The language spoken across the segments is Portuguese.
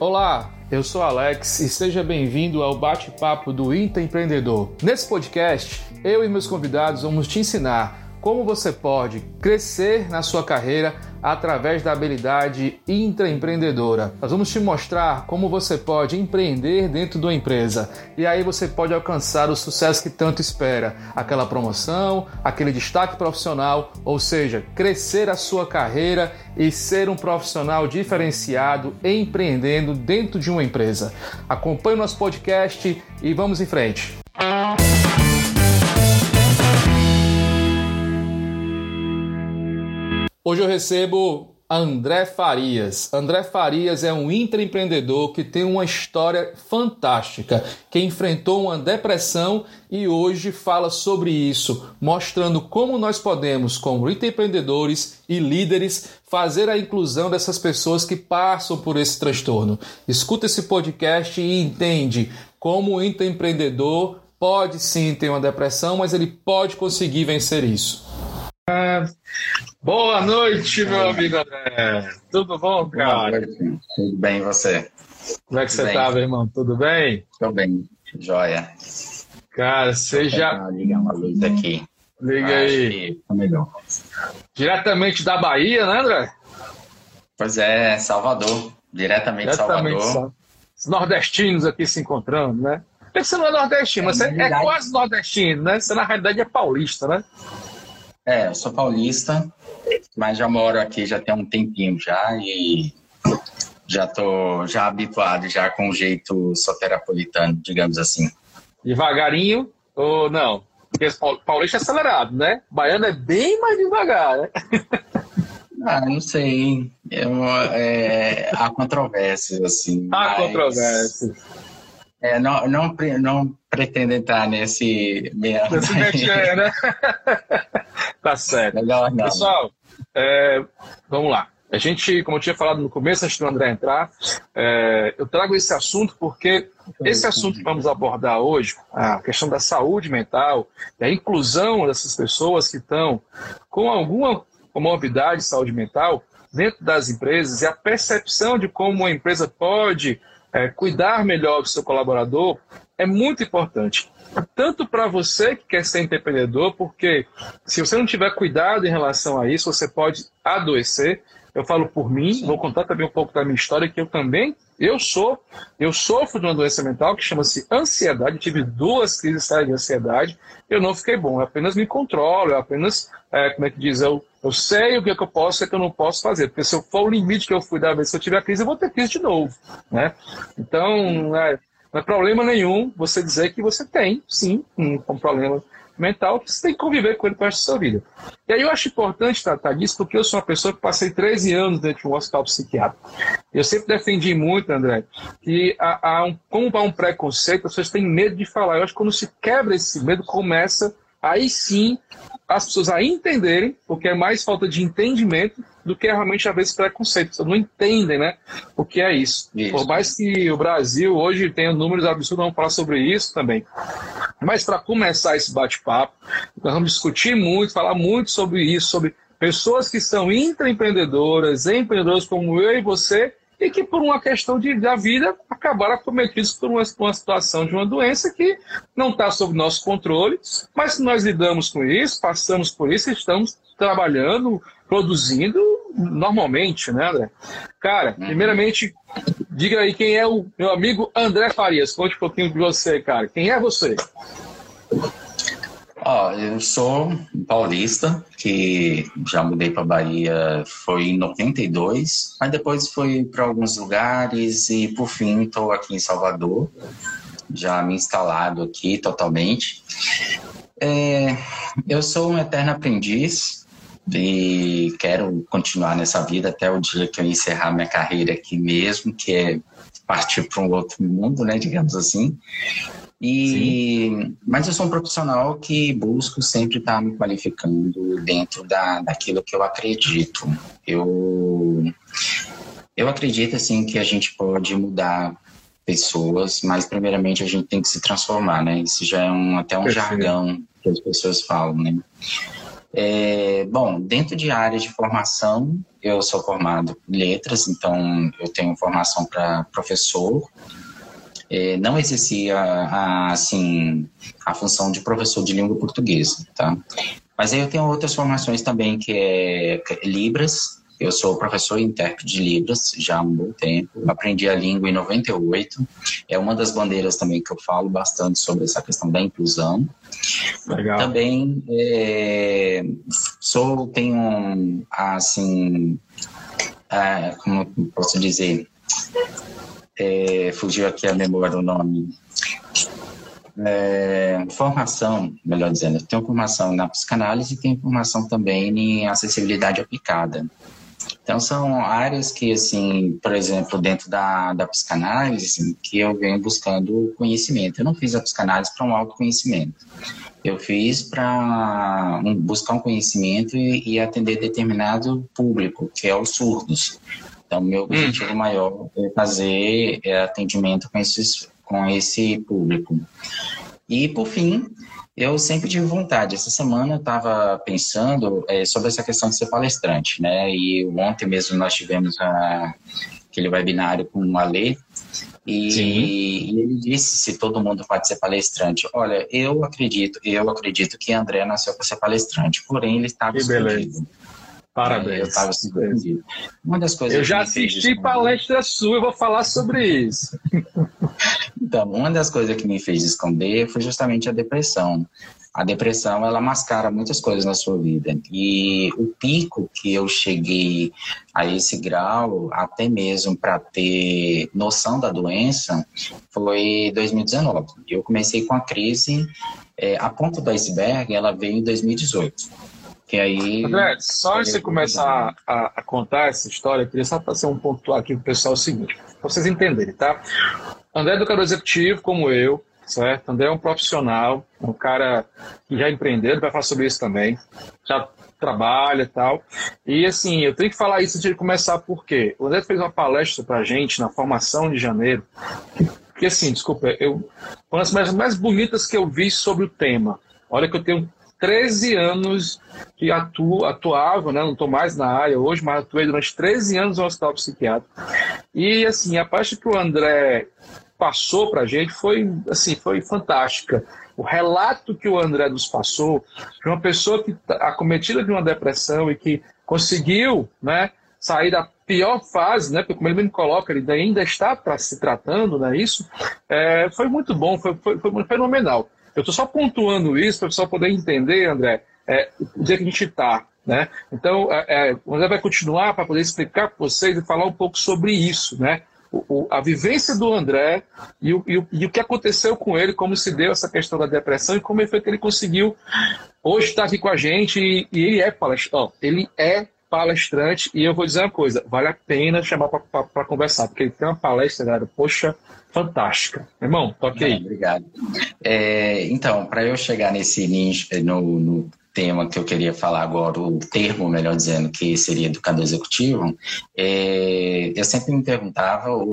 Olá, eu sou Alex e seja bem-vindo ao bate-papo do Intraempreendedor. Nesse podcast, eu e meus convidados vamos te ensinar como você pode crescer na sua carreira através da habilidade intraempreendedora. Nós vamos te mostrar como você pode empreender dentro de uma empresa e aí você pode alcançar o sucesso que tanto espera, aquela promoção, aquele destaque profissional, ou seja, crescer a sua carreira e ser um profissional diferenciado empreendendo dentro de uma empresa. Acompanhe o nosso podcast e vamos em frente. Hoje eu recebo André Farias. André Farias é um intraempreendedor que tem uma história fantástica, que enfrentou uma depressão e hoje fala sobre isso, mostrando como nós podemos, como intraempreendedores e líderes, fazer a inclusão dessas pessoas que passam por esse transtorno. Escuta esse podcast e entende como o intraempreendedor pode sim ter uma depressão, mas ele pode conseguir vencer isso. Boa noite, meu amigo André. Tudo bom, cara? Tudo bem, e você? Como é que Tudo você tá, meu irmão? Tudo bem? Tudo bem, joia. Cara, você já. ligar uma luz aqui. Liga aí. Tá melhor. Diretamente da Bahia, né, André? Pois é, Salvador. Diretamente, de Salvador. Os nordestinos aqui se encontrando, né? Você não é nordestino, é, mas você é quase nordestino, né? Você na realidade é paulista, né? É, eu sou paulista, mas já moro aqui já tem um tempinho já e já tô já habituado já com o jeito soterapolitano, digamos assim. Devagarinho ou não? Porque paulista é acelerado, né? Baiano é bem mais devagar, né? Ah, não sei. Eu, é, há controvérsias, assim. Há mas... controvérsias. É, não, não, não pretendo entrar nesse. Nesse mexer, né? tá certo. Não. Pessoal, é, vamos lá. A gente, como eu tinha falado no começo, antes do André entrar, é, eu trago esse assunto porque esse assunto que vamos abordar hoje, a questão da saúde mental, a inclusão dessas pessoas que estão com alguma comorbidade de saúde mental dentro das empresas e a percepção de como uma empresa pode é, cuidar melhor do seu colaborador é muito importante. Tanto para você que quer ser empreendedor, porque se você não tiver cuidado em relação a isso, você pode adoecer. Eu falo por mim, vou contar também um pouco da minha história, que eu também, eu sou, eu sofro de uma doença mental que chama-se ansiedade. Eu tive duas crises de ansiedade, eu não fiquei bom, eu apenas me controlo, eu apenas, é, como é que diz, eu, eu sei o que, é que eu posso e o que eu não posso fazer, porque se eu for o limite que eu fui dar, se eu tiver crise, eu vou ter crise de novo, né? Então, é, não é problema nenhum você dizer que você tem, sim, um, um problema mental, que você tem que conviver com ele para a sua vida. E aí eu acho importante tratar disso, porque eu sou uma pessoa que passei 13 anos dentro de um hospital psiquiátrico. Eu sempre defendi muito, André, que há, há um, como há um preconceito, as pessoas têm medo de falar. Eu acho que quando se quebra esse medo, começa aí sim as pessoas a entenderem, porque é mais falta de entendimento do que realmente às vezes preconceito. Vocês não entendem, né? O que é isso. isso. Por mais que o Brasil hoje tenha números absurdos, vamos falar sobre isso também. Mas para começar esse bate-papo, nós vamos discutir muito, falar muito sobre isso, sobre pessoas que são intraempreendedoras, empreendedoras como eu e você, e que por uma questão de, da vida acabaram acometidos por uma, uma situação de uma doença que não está sob nosso controle, mas nós lidamos com isso, passamos por isso e estamos trabalhando, produzindo normalmente, né, André? Cara, uhum. primeiramente, diga aí quem é o meu amigo André Farias. Conte um pouquinho de você, cara. Quem é você? Ó, eu sou paulista, que já mudei para Bahia foi em 92, mas depois fui para alguns lugares e por fim estou aqui em Salvador, já me instalado aqui totalmente. É, eu sou um eterno aprendiz e quero continuar nessa vida até o dia que eu encerrar minha carreira aqui mesmo, que é partir para um outro mundo, né, digamos assim. E, mas eu sou um profissional que busco sempre estar me qualificando dentro da, daquilo que eu acredito. Eu, eu acredito assim que a gente pode mudar pessoas, mas primeiramente a gente tem que se transformar, né? Isso já é um, até um Perfeito. jargão que as pessoas falam, né? É, bom, dentro de áreas de formação, eu sou formado em letras, então eu tenho formação para professor. É, não exercia a, assim a função de professor de língua portuguesa, tá? Mas aí eu tenho outras formações também que é, que é Libras, eu sou professor e intérprete de Libras já há um bom tempo. Aprendi a língua em 98. É uma das bandeiras também que eu falo bastante sobre essa questão da inclusão. Legal. Também é, sou, tenho, assim, é, como posso dizer, é, fugiu aqui a memória do nome. É, formação, melhor dizendo, tenho formação na psicanálise e tenho formação também em acessibilidade aplicada. Então, são áreas que, assim, por exemplo, dentro da, da psicanálise, que eu venho buscando conhecimento. Eu não fiz a psicanálise para um autoconhecimento. Eu fiz para um, buscar um conhecimento e, e, atender determinado público, que é os surdos. Então, meu objetivo hum. maior é fazer é, atendimento com, esses, com esse público. E, por fim, eu sempre tive vontade. Essa semana eu estava pensando é, sobre essa questão de ser palestrante, né? E ontem mesmo nós tivemos a, aquele webinário com o Alê, e, e, ele disse se todo mundo pode ser palestrante. Olha, eu acredito, eu acredito que André nasceu para ser palestrante, porém ele estava escondido. Parabéns. Eu estava surpreendido. Uma das coisas eu já assisti palestra sua e vou falar sobre isso. então, uma das coisas que me fez esconder foi justamente a depressão. A depressão, ela mascara muitas coisas na sua vida. E o pico que eu cheguei a esse grau, até mesmo para ter noção da doença, foi 2019. Eu comecei com a crise, é, a ponta do iceberg, ela veio em 2018 que aí. André, só antes de você começar a, a, contar essa história, eu queria só fazer um ponto aqui para o pessoal o seguinte, para vocês entenderem, tá? André é educador executivo, como eu, certo? André é um profissional, um cara que já empreendeu, vai falar sobre isso também, já trabalha e tal. E assim, eu tenho que falar isso antes de começar, porque o André fez uma palestra para a gente na formação de janeiro, que assim, desculpa, eu, uma das mais, mais bonitas que eu vi sobre o tema. Olha que eu tenho 13 anos que atuo, atuava, né? não estou mais na área hoje, mas atuei durante 13 anos no hospital psiquiátrico. E assim, a parte que o André passou para a gente foi, assim, foi fantástica. O relato que o André nos passou de uma pessoa que tá acometida de uma depressão e que conseguiu né, sair da pior fase, né, porque como ele mesmo coloca, ele ainda está se tratando, né, isso, é, foi muito bom, foi, foi, foi fenomenal. Eu estou só pontuando isso para o pessoal poder entender, André, é, o dia que a gente está. Né? Então, é, é, o André vai continuar para poder explicar para vocês e falar um pouco sobre isso, né? O, o, a vivência do André e o, e, o, e o que aconteceu com ele, como se deu essa questão da depressão e como foi que ele conseguiu hoje estar aqui com a gente e, e ele é palestrante. ele é palestrante e eu vou dizer uma coisa, vale a pena chamar para conversar, porque ele tem uma palestra, galera, poxa, fantástica. Irmão, toque aí. obrigado. É, então, para eu chegar nesse nicho, no, no, tema que eu queria falar agora, o termo, melhor dizendo, que seria educador executivo, é, eu sempre me perguntava o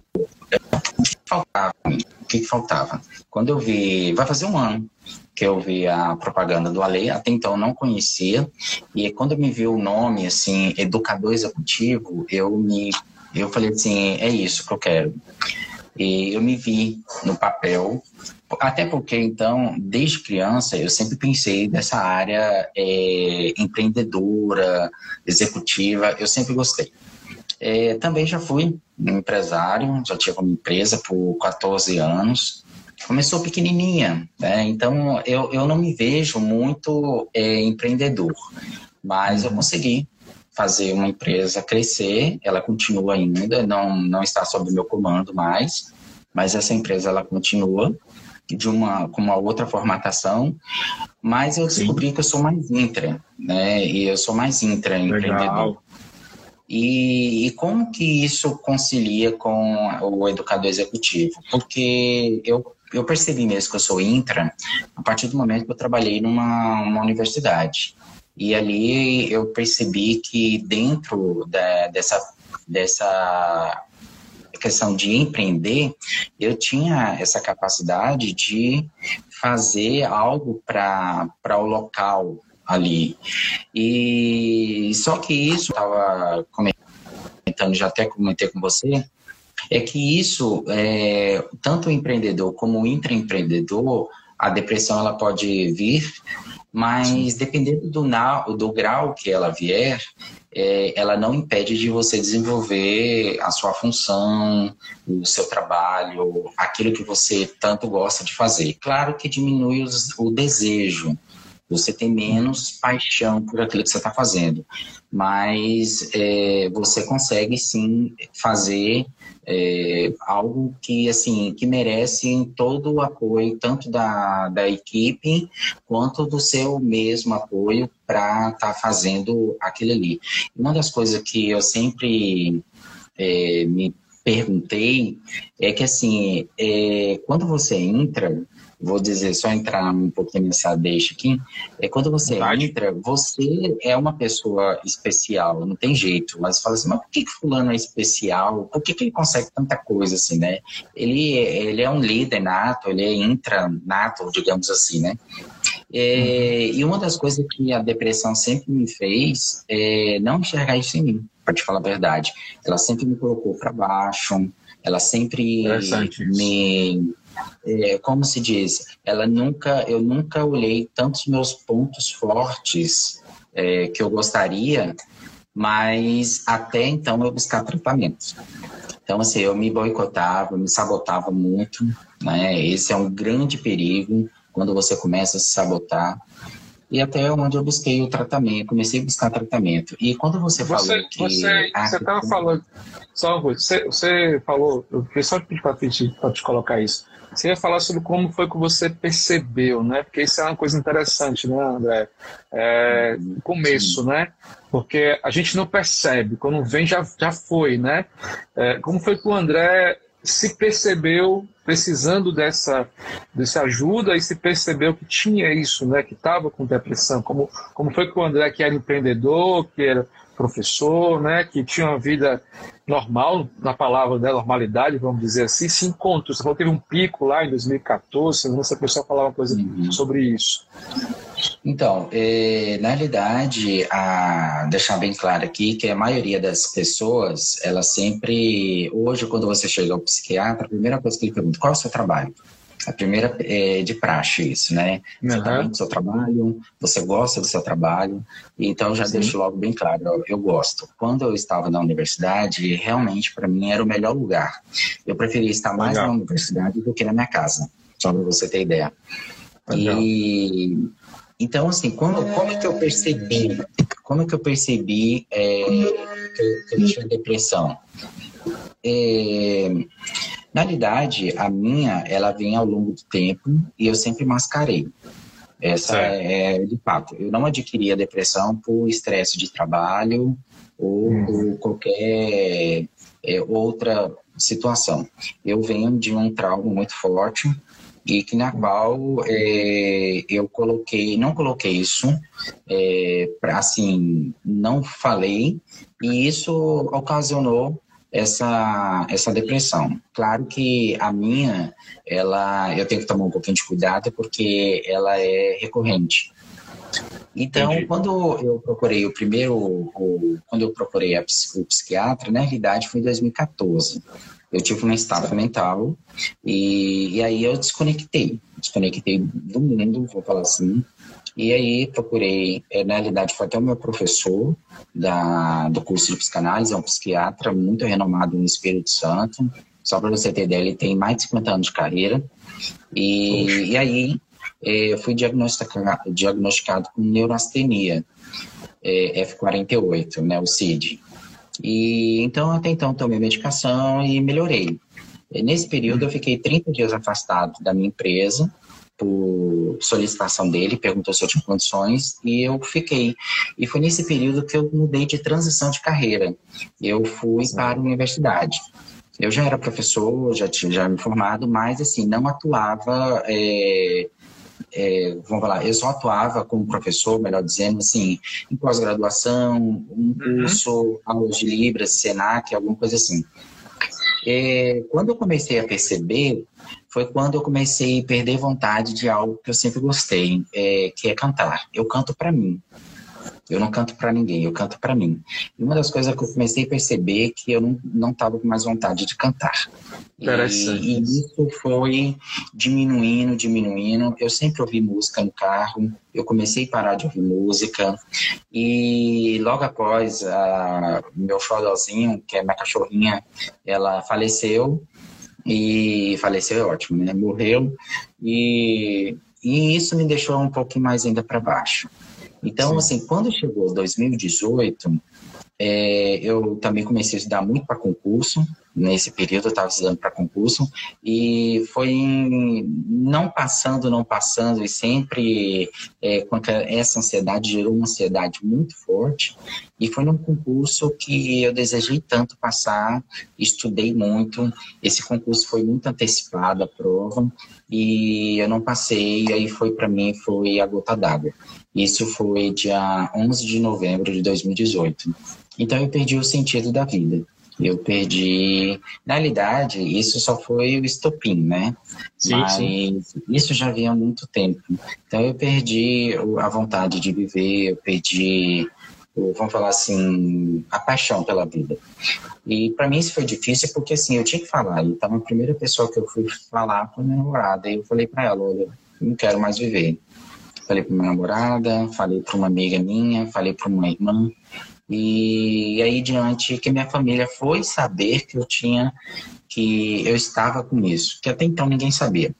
que faltava, o que faltava. Quando eu vi, vai fazer um ano que eu vi a propaganda do Ale, até então não conhecia, e quando me vi o nome, assim, educador executivo, eu me, eu falei assim, é isso que eu quero. E eu me vi no papel, até porque, então, desde criança, eu sempre pensei dessa área é, empreendedora, executiva, eu sempre gostei. É, também já fui empresário, já tive uma empresa por 14 anos. Começou pequenininha, né? então eu, eu não me vejo muito é, empreendedor, mas eu consegui fazer uma empresa crescer, ela continua ainda, não, não está sob meu comando mais, mas essa empresa ela continua de uma com uma outra formatação, mas eu descobri Sim. que eu sou mais intra, né? E eu sou mais intra empreendedor. E, e, como que isso concilia com o educador executivo? Porque eu, eu percebi mesmo que eu sou intra a partir do momento que eu trabalhei numa uma universidade. E ali eu percebi que dentro da, dessa, dessa questão de empreender, eu tinha essa capacidade de fazer algo para o local, ali. E só que isso estava comentando, já até comentei com você, é que isso, é, tanto o empreendedor como o intraempreendedor, a depressão ela pode vir, mas dependendo do, do grau que ela vier, é, ela não impede de você desenvolver a sua função, o seu trabalho, aquilo que você tanto gosta de fazer. Claro que diminui os, o desejo, você tem menos paixão por aquilo que você está fazendo, mas é, você consegue sim fazer é, algo que assim que merece todo o apoio tanto da, da equipe quanto do seu mesmo apoio para estar tá fazendo aquilo ali. Uma das coisas que eu sempre é, me perguntei é que assim é, quando você entra vou dizer, só entrar um pouquinho nessa deixa aqui, é quando você entra, você é uma pessoa especial, não tem jeito. Mas fala assim, mas por que, que fulano é especial? Por que, que ele consegue tanta coisa assim, né? Ele, ele é um líder nato, ele é intranato, digamos assim, né? É, e uma das coisas que a depressão sempre me fez é não enxergar isso em mim, para te falar a verdade. Ela sempre me colocou para baixo, ela sempre me é, como se diz, ela nunca, eu nunca olhei tantos meus pontos fortes é, que eu gostaria, mas até então eu buscar tratamento. Então, assim, eu me boicotava, me sabotava muito, né? Esse é um grande perigo quando você começa a se sabotar. E até onde eu busquei o tratamento, comecei a buscar tratamento. E quando você, você falou que. Você estava falando. Só, você, você falou, eu queria só pedir para te, te colocar isso. Você ia falar sobre como foi que você percebeu, né? Porque isso é uma coisa interessante, né, André? É, o começo, né? Porque a gente não percebe, quando vem já, já foi, né? É, como foi que o André se percebeu precisando dessa, dessa ajuda e se percebeu que tinha isso, né? Que estava com depressão. Como, como foi que o André, que era empreendedor, que era professor, né, que tinha uma vida normal, na palavra da normalidade, vamos dizer assim, se encontrou. Você falou que teve um pico lá em 2014, não sei se a pessoa falava uma coisa uhum. sobre isso. Então, é, na realidade, a, deixar bem claro aqui que a maioria das pessoas, ela sempre, hoje, quando você chega ao psiquiatra, a primeira coisa que ele pergunta, qual é o seu trabalho? A primeira é de praxe isso, né? Você uhum. tá do seu trabalho, você gosta do seu trabalho, então já Sim. deixo logo bem claro, eu, eu, gosto. Quando eu estava na universidade, realmente para mim era o melhor lugar. Eu preferia estar mais Legal. na universidade do que na minha casa, só para você ter ideia. Legal. E então assim, como, como é que eu percebi? Como é que eu percebi é, que, eu, que eu tinha depressão? É, na realidade, a minha, ela vem ao longo do tempo e eu sempre mascarei. Essa é, é, de fato. Eu não adquiri a depressão por estresse de trabalho ou hum. por qualquer é, outra situação. Eu venho de um trauma muito forte e que na qual é, eu coloquei, não coloquei isso, é, pra, assim, não falei, e isso ocasionou essa, essa depressão. Claro que a minha, ela, eu tenho que tomar um pouquinho de cuidado porque ela é recorrente. Então, Entendi. quando eu procurei o primeiro, o, quando eu procurei a, o psiquiatra, na realidade foi em 2014. Eu tive uma estafa mental e, e aí eu desconectei, desconectei do mundo, vou falar assim, e aí procurei, é, na realidade foi até o meu professor da, do curso de psicanálise, é um psiquiatra muito renomado no Espírito Santo. Só para você ter ideia, ele tem mais de 50 anos de carreira. E, e aí é, eu fui diagnosticado, diagnosticado com neurastenia é, F48, né, o CID. E então até então tomei medicação e melhorei. Nesse período eu fiquei 30 dias afastado da minha empresa por solicitação dele, perguntou se eu tinha condições e eu fiquei. E foi nesse período que eu mudei de transição de carreira. Eu fui para a universidade. Eu já era professor, já tinha já me formado, mas assim não atuava. É, é, vamos falar, eu só atuava como professor, melhor dizendo, assim, em pós-graduação, um uhum. curso, aulas de Libras, Senac, alguma coisa assim. É, quando eu comecei a perceber, foi quando eu comecei a perder vontade de algo que eu sempre gostei, é, que é cantar. Eu canto para mim. Eu não canto para ninguém, eu canto para mim. E uma das coisas que eu comecei a perceber é que eu não, não tava com mais vontade de cantar. E, e, isso foi diminuindo, diminuindo. Eu sempre ouvi música no carro, eu comecei a parar de ouvir música. E logo após, a, meu xodózinho, que é minha cachorrinha, ela faleceu. E faleceu é ótimo, né? Morreu. E, e isso me deixou um pouco mais ainda para baixo. Então, Sim. assim, quando chegou 2018, é, eu também comecei a estudar muito para concurso. Nesse período eu estava estudando para concurso e foi não passando, não passando e sempre é, essa ansiedade gerou uma ansiedade muito forte. E foi num concurso que eu desejei tanto passar, estudei muito. Esse concurso foi muito antecipado a prova e eu não passei. E aí foi para mim foi a gota d'água. Isso foi dia 11 de novembro de 2018. Então eu perdi o sentido da vida. Eu perdi. Na realidade, isso só foi o estopim, né? Sim, Mas sim. isso já havia há muito tempo. Então eu perdi a vontade de viver, eu perdi, vamos falar assim, a paixão pela vida. E para mim isso foi difícil porque assim, eu tinha que falar. Então a primeira pessoa que eu fui falar foi minha namorada. E eu falei para ela: olha, não quero mais viver. Falei para minha namorada, falei para uma amiga minha, falei para uma irmã. E aí diante que minha família foi saber que eu tinha, que eu estava com isso, que até então ninguém sabia.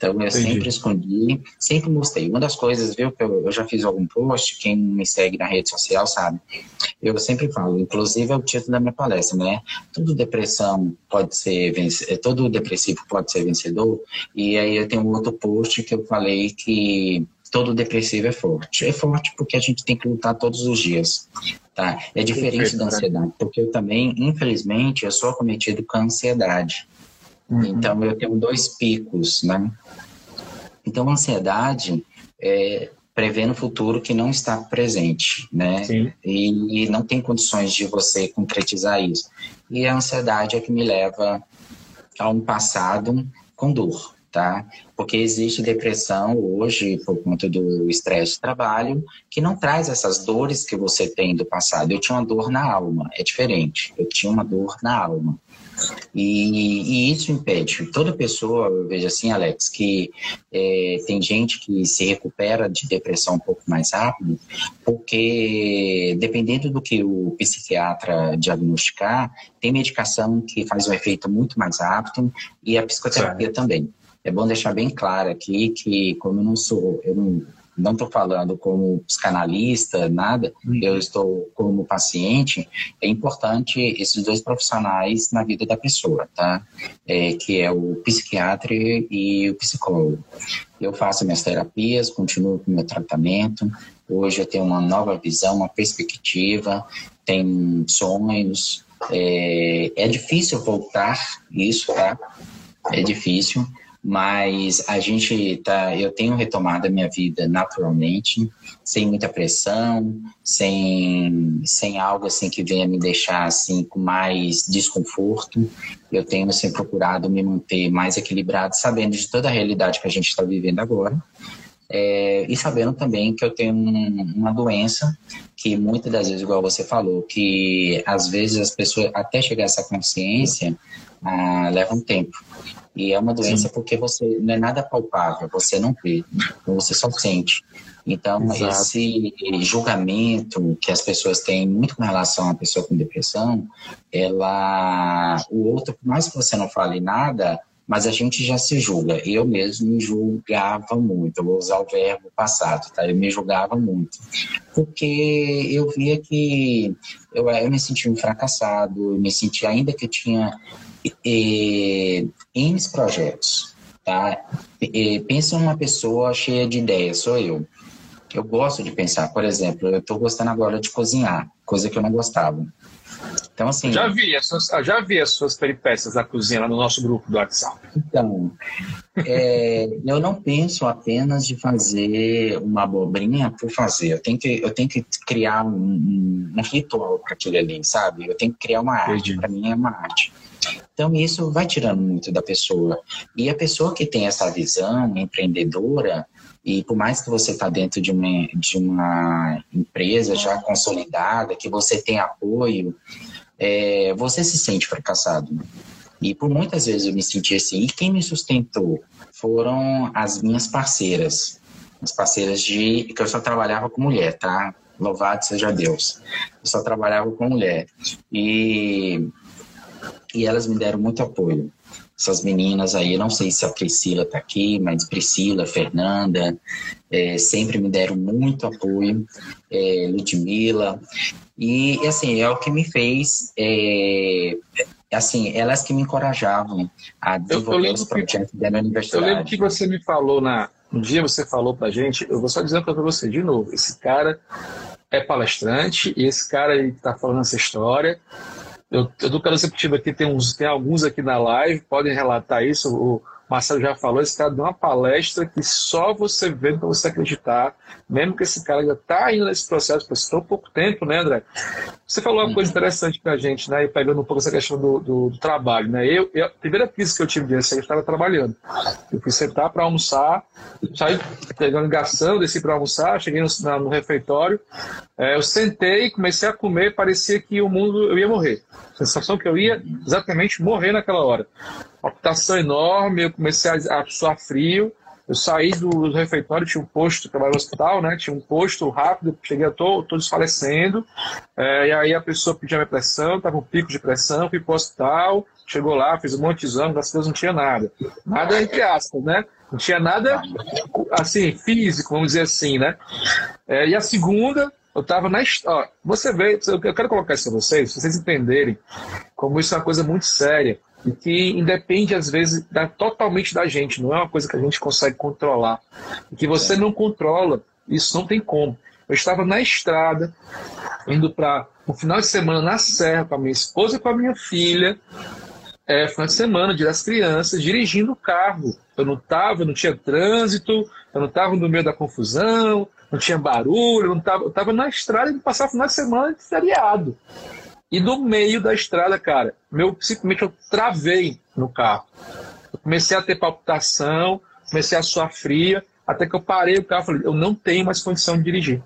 Então eu Entendi. sempre escondi, sempre mostrei. Uma das coisas, viu, que eu, eu, já fiz algum post, quem me segue na rede social sabe. Eu sempre falo, inclusive é o título da minha palestra, né? Todo depressão pode ser vencedor, todo depressivo pode ser vencedor. E aí eu tenho um outro post que eu falei que todo depressivo é forte. É forte porque a gente tem que lutar todos os dias. Tá? É diferente Perfeito, da ansiedade, porque eu também, infelizmente, eu sou acometido com ansiedade. Uhum. Então, eu tenho dois picos, né? Então, a ansiedade é prevendo o futuro que não está presente, né? Sim. E, e não tem condições de você concretizar isso. E a ansiedade é que me leva a um passado com dor, tá? Porque existe depressão hoje por conta do estresse de trabalho que não traz essas dores que você tem do passado. Eu tinha uma dor na alma, é diferente. Eu tinha uma dor na alma. E, e, isso impede. Toda pessoa, eu vejo assim, Alex, que é, tem gente que se recupera de depressão um pouco mais rápido, porque dependendo do que o psiquiatra diagnosticar, tem medicação que faz um efeito muito mais rápido e a psicoterapia também. É bom deixar bem claro aqui que, como eu não sou, eu não não estou falando como psicanalista, nada, uhum. eu estou como paciente, é importante esses dois profissionais na vida da pessoa, tá? É, que é o psiquiatra e o psicólogo. Eu faço minhas terapias, continuo com meu tratamento, hoje eu tenho uma nova visão, uma perspectiva, tenho sonhos, é, é difícil voltar isso, tá? É difícil, mas a gente tá, eu tenho retomado a minha vida naturalmente, sem muita pressão, sem, sem algo assim que venha me deixar assim com mais desconforto. Eu tenho assim procurado me manter mais equilibrado, sabendo de toda a realidade que a gente está vivendo agora. É, e sabendo também que eu tenho um, uma doença que muitas das vezes, igual você falou, que às vezes as pessoas, até chegar a essa consciência, ah, leva um tempo. E é uma doença Sim. porque você não é nada palpável, você não vê, você só sente. Então, Exato. esse julgamento que as pessoas têm muito com relação à pessoa com depressão, ela, o outro, por mais que você não fale nada, mas a gente já se julga. Eu mesmo me julgava muito, eu vou usar o verbo passado, tá? Eu me julgava muito, porque eu via que eu, eu me sentia um fracassado, eu me sentia, ainda que eu tinha e, N projetos, tá? E, pensa uma pessoa cheia de ideias, sou eu. Eu gosto de pensar, por exemplo, eu estou gostando agora de cozinhar, coisa que eu não gostava. Então, assim. Já vi, as suas, já vi as suas peripécias da cozinha no nosso grupo do WhatsApp. Então, é, eu não penso apenas de fazer uma abobrinha por fazer. Eu tenho que, eu tenho que criar um, um ritual para aquilo ali, sabe? Eu tenho que criar uma arte. Para mim é uma arte. Então, isso vai tirando muito da pessoa. E a pessoa que tem essa visão empreendedora, e por mais que você está dentro de uma, de uma empresa já consolidada, que você tem apoio, é, você se sente fracassado. E por muitas vezes eu me senti assim. E quem me sustentou foram as minhas parceiras. As parceiras de. que eu só trabalhava com mulher, tá? Louvado seja Deus. Eu só trabalhava com mulher. E, e elas me deram muito apoio. Essas meninas aí, não sei se a Priscila está aqui, mas Priscila, Fernanda, é, sempre me deram muito apoio. É, Ludmilla. E, assim, é o que me fez. É, assim, elas que me encorajavam a desenvolver eu, eu os projetos da universidade. Eu lembro que você me falou na, um dia você falou pra gente, eu vou só dizer para você de novo, esse cara é palestrante e esse cara aí tá falando essa história. Eu, eu do executivo aqui tem, uns, tem alguns aqui na live, podem relatar isso. O, Marcelo já falou, esse cara deu uma palestra que só você vê para você acreditar, mesmo que esse cara ainda está indo nesse processo, por tão pouco tempo, né, André? Você falou uma coisa interessante para a gente, né, e pegando um pouco essa questão do, do, do trabalho, né? Eu, eu, a primeira crise que eu tive desse, eu estava trabalhando. Eu fui sentar para almoçar, saí pegando ligação, desci para almoçar, cheguei no, na, no refeitório, é, eu sentei, comecei a comer, parecia que o mundo, eu ia morrer. A sensação que eu ia exatamente morrer naquela hora palpitação enorme, eu comecei a, a suar frio. Eu saí do refeitório, tinha um posto, trabalho no hospital, né? Tinha um posto rápido, cheguei, eu tô, tô desfalecendo. É, e aí a pessoa pediu a minha pressão, tava um pico de pressão, fui pro hospital, chegou lá, fiz um monte de exame, graças a Deus não tinha nada. Nada entre aspas, né? Não tinha nada, assim, físico, vamos dizer assim, né? É, e a segunda, eu estava na história. Você vê, eu quero colocar isso para vocês, para vocês entenderem como isso é uma coisa muito séria e que independe às vezes da, totalmente da gente, não é uma coisa que a gente consegue controlar. E que você não controla, isso não tem como. Eu estava na estrada, indo para um final de semana na serra com a minha esposa e com a minha filha, é, final de semana, dia das crianças, dirigindo o carro. Eu não estava, não tinha trânsito, eu não estava no meio da confusão, não tinha barulho, eu não eu estava na estrada e passar final de semana de feriado. E no meio da estrada, cara, meu, simplesmente eu travei no carro. Eu comecei a ter palpitação, comecei a suar fria, até que eu parei o carro e falei, eu não tenho mais condição de dirigir.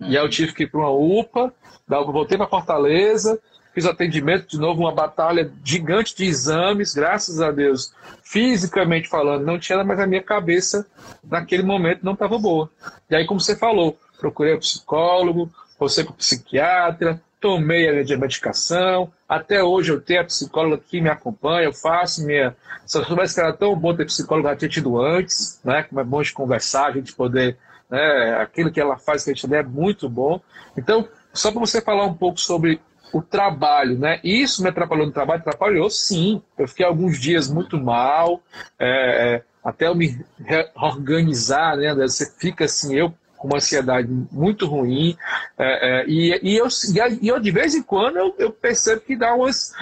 E aí eu tive que ir para uma UPA, voltei para Fortaleza, fiz atendimento de novo, uma batalha gigante de exames, graças a Deus, fisicamente falando, não tinha, mas a minha cabeça naquele momento não estava boa. E aí, como você falou, procurei um psicólogo, você para psiquiatra, tomei a medicação, até hoje eu tenho a psicóloga que me acompanha, eu faço minha. Se eu soubesse que era tão bom ter psicólogo, já tinha tido antes, né? Como é bom de conversar, a gente poder. Né? Aquilo que ela faz que a gente é muito bom. Então, só para você falar um pouco sobre o trabalho, né? Isso me atrapalhou no trabalho? Atrapalhou, sim. Eu fiquei alguns dias muito mal, é, é, até eu me reorganizar, né? Você fica assim, eu com uma ansiedade muito ruim. É, é, e, e, eu, e eu, de vez em quando, eu, eu percebo que dá umas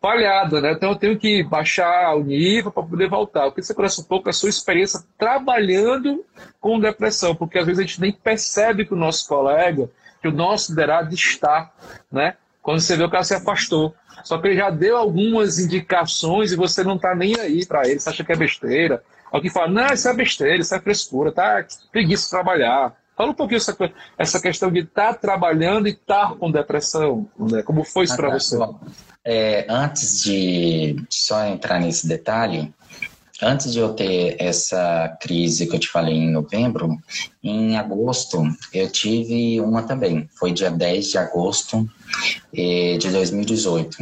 falhadas, né? Então eu tenho que baixar o nível para poder voltar. Queria que você conhece um pouco a sua experiência trabalhando com depressão, porque às vezes a gente nem percebe que o nosso colega, que o nosso liderado está, né? Quando você vê o cara se afastou. Só que ele já deu algumas indicações e você não está nem aí para ele, você acha que é besteira. Alguém fala, não, isso é besteira, isso é frescura, tá? Preguiça de trabalhar. Fala um pouquinho essa, essa questão de estar tá trabalhando e estar tá com depressão. Né? Como foi isso ah, para tá. você? É, antes de só entrar nesse detalhe, antes de eu ter essa crise que eu te falei em novembro, em agosto eu tive uma também. Foi dia 10 de agosto eh, de 2018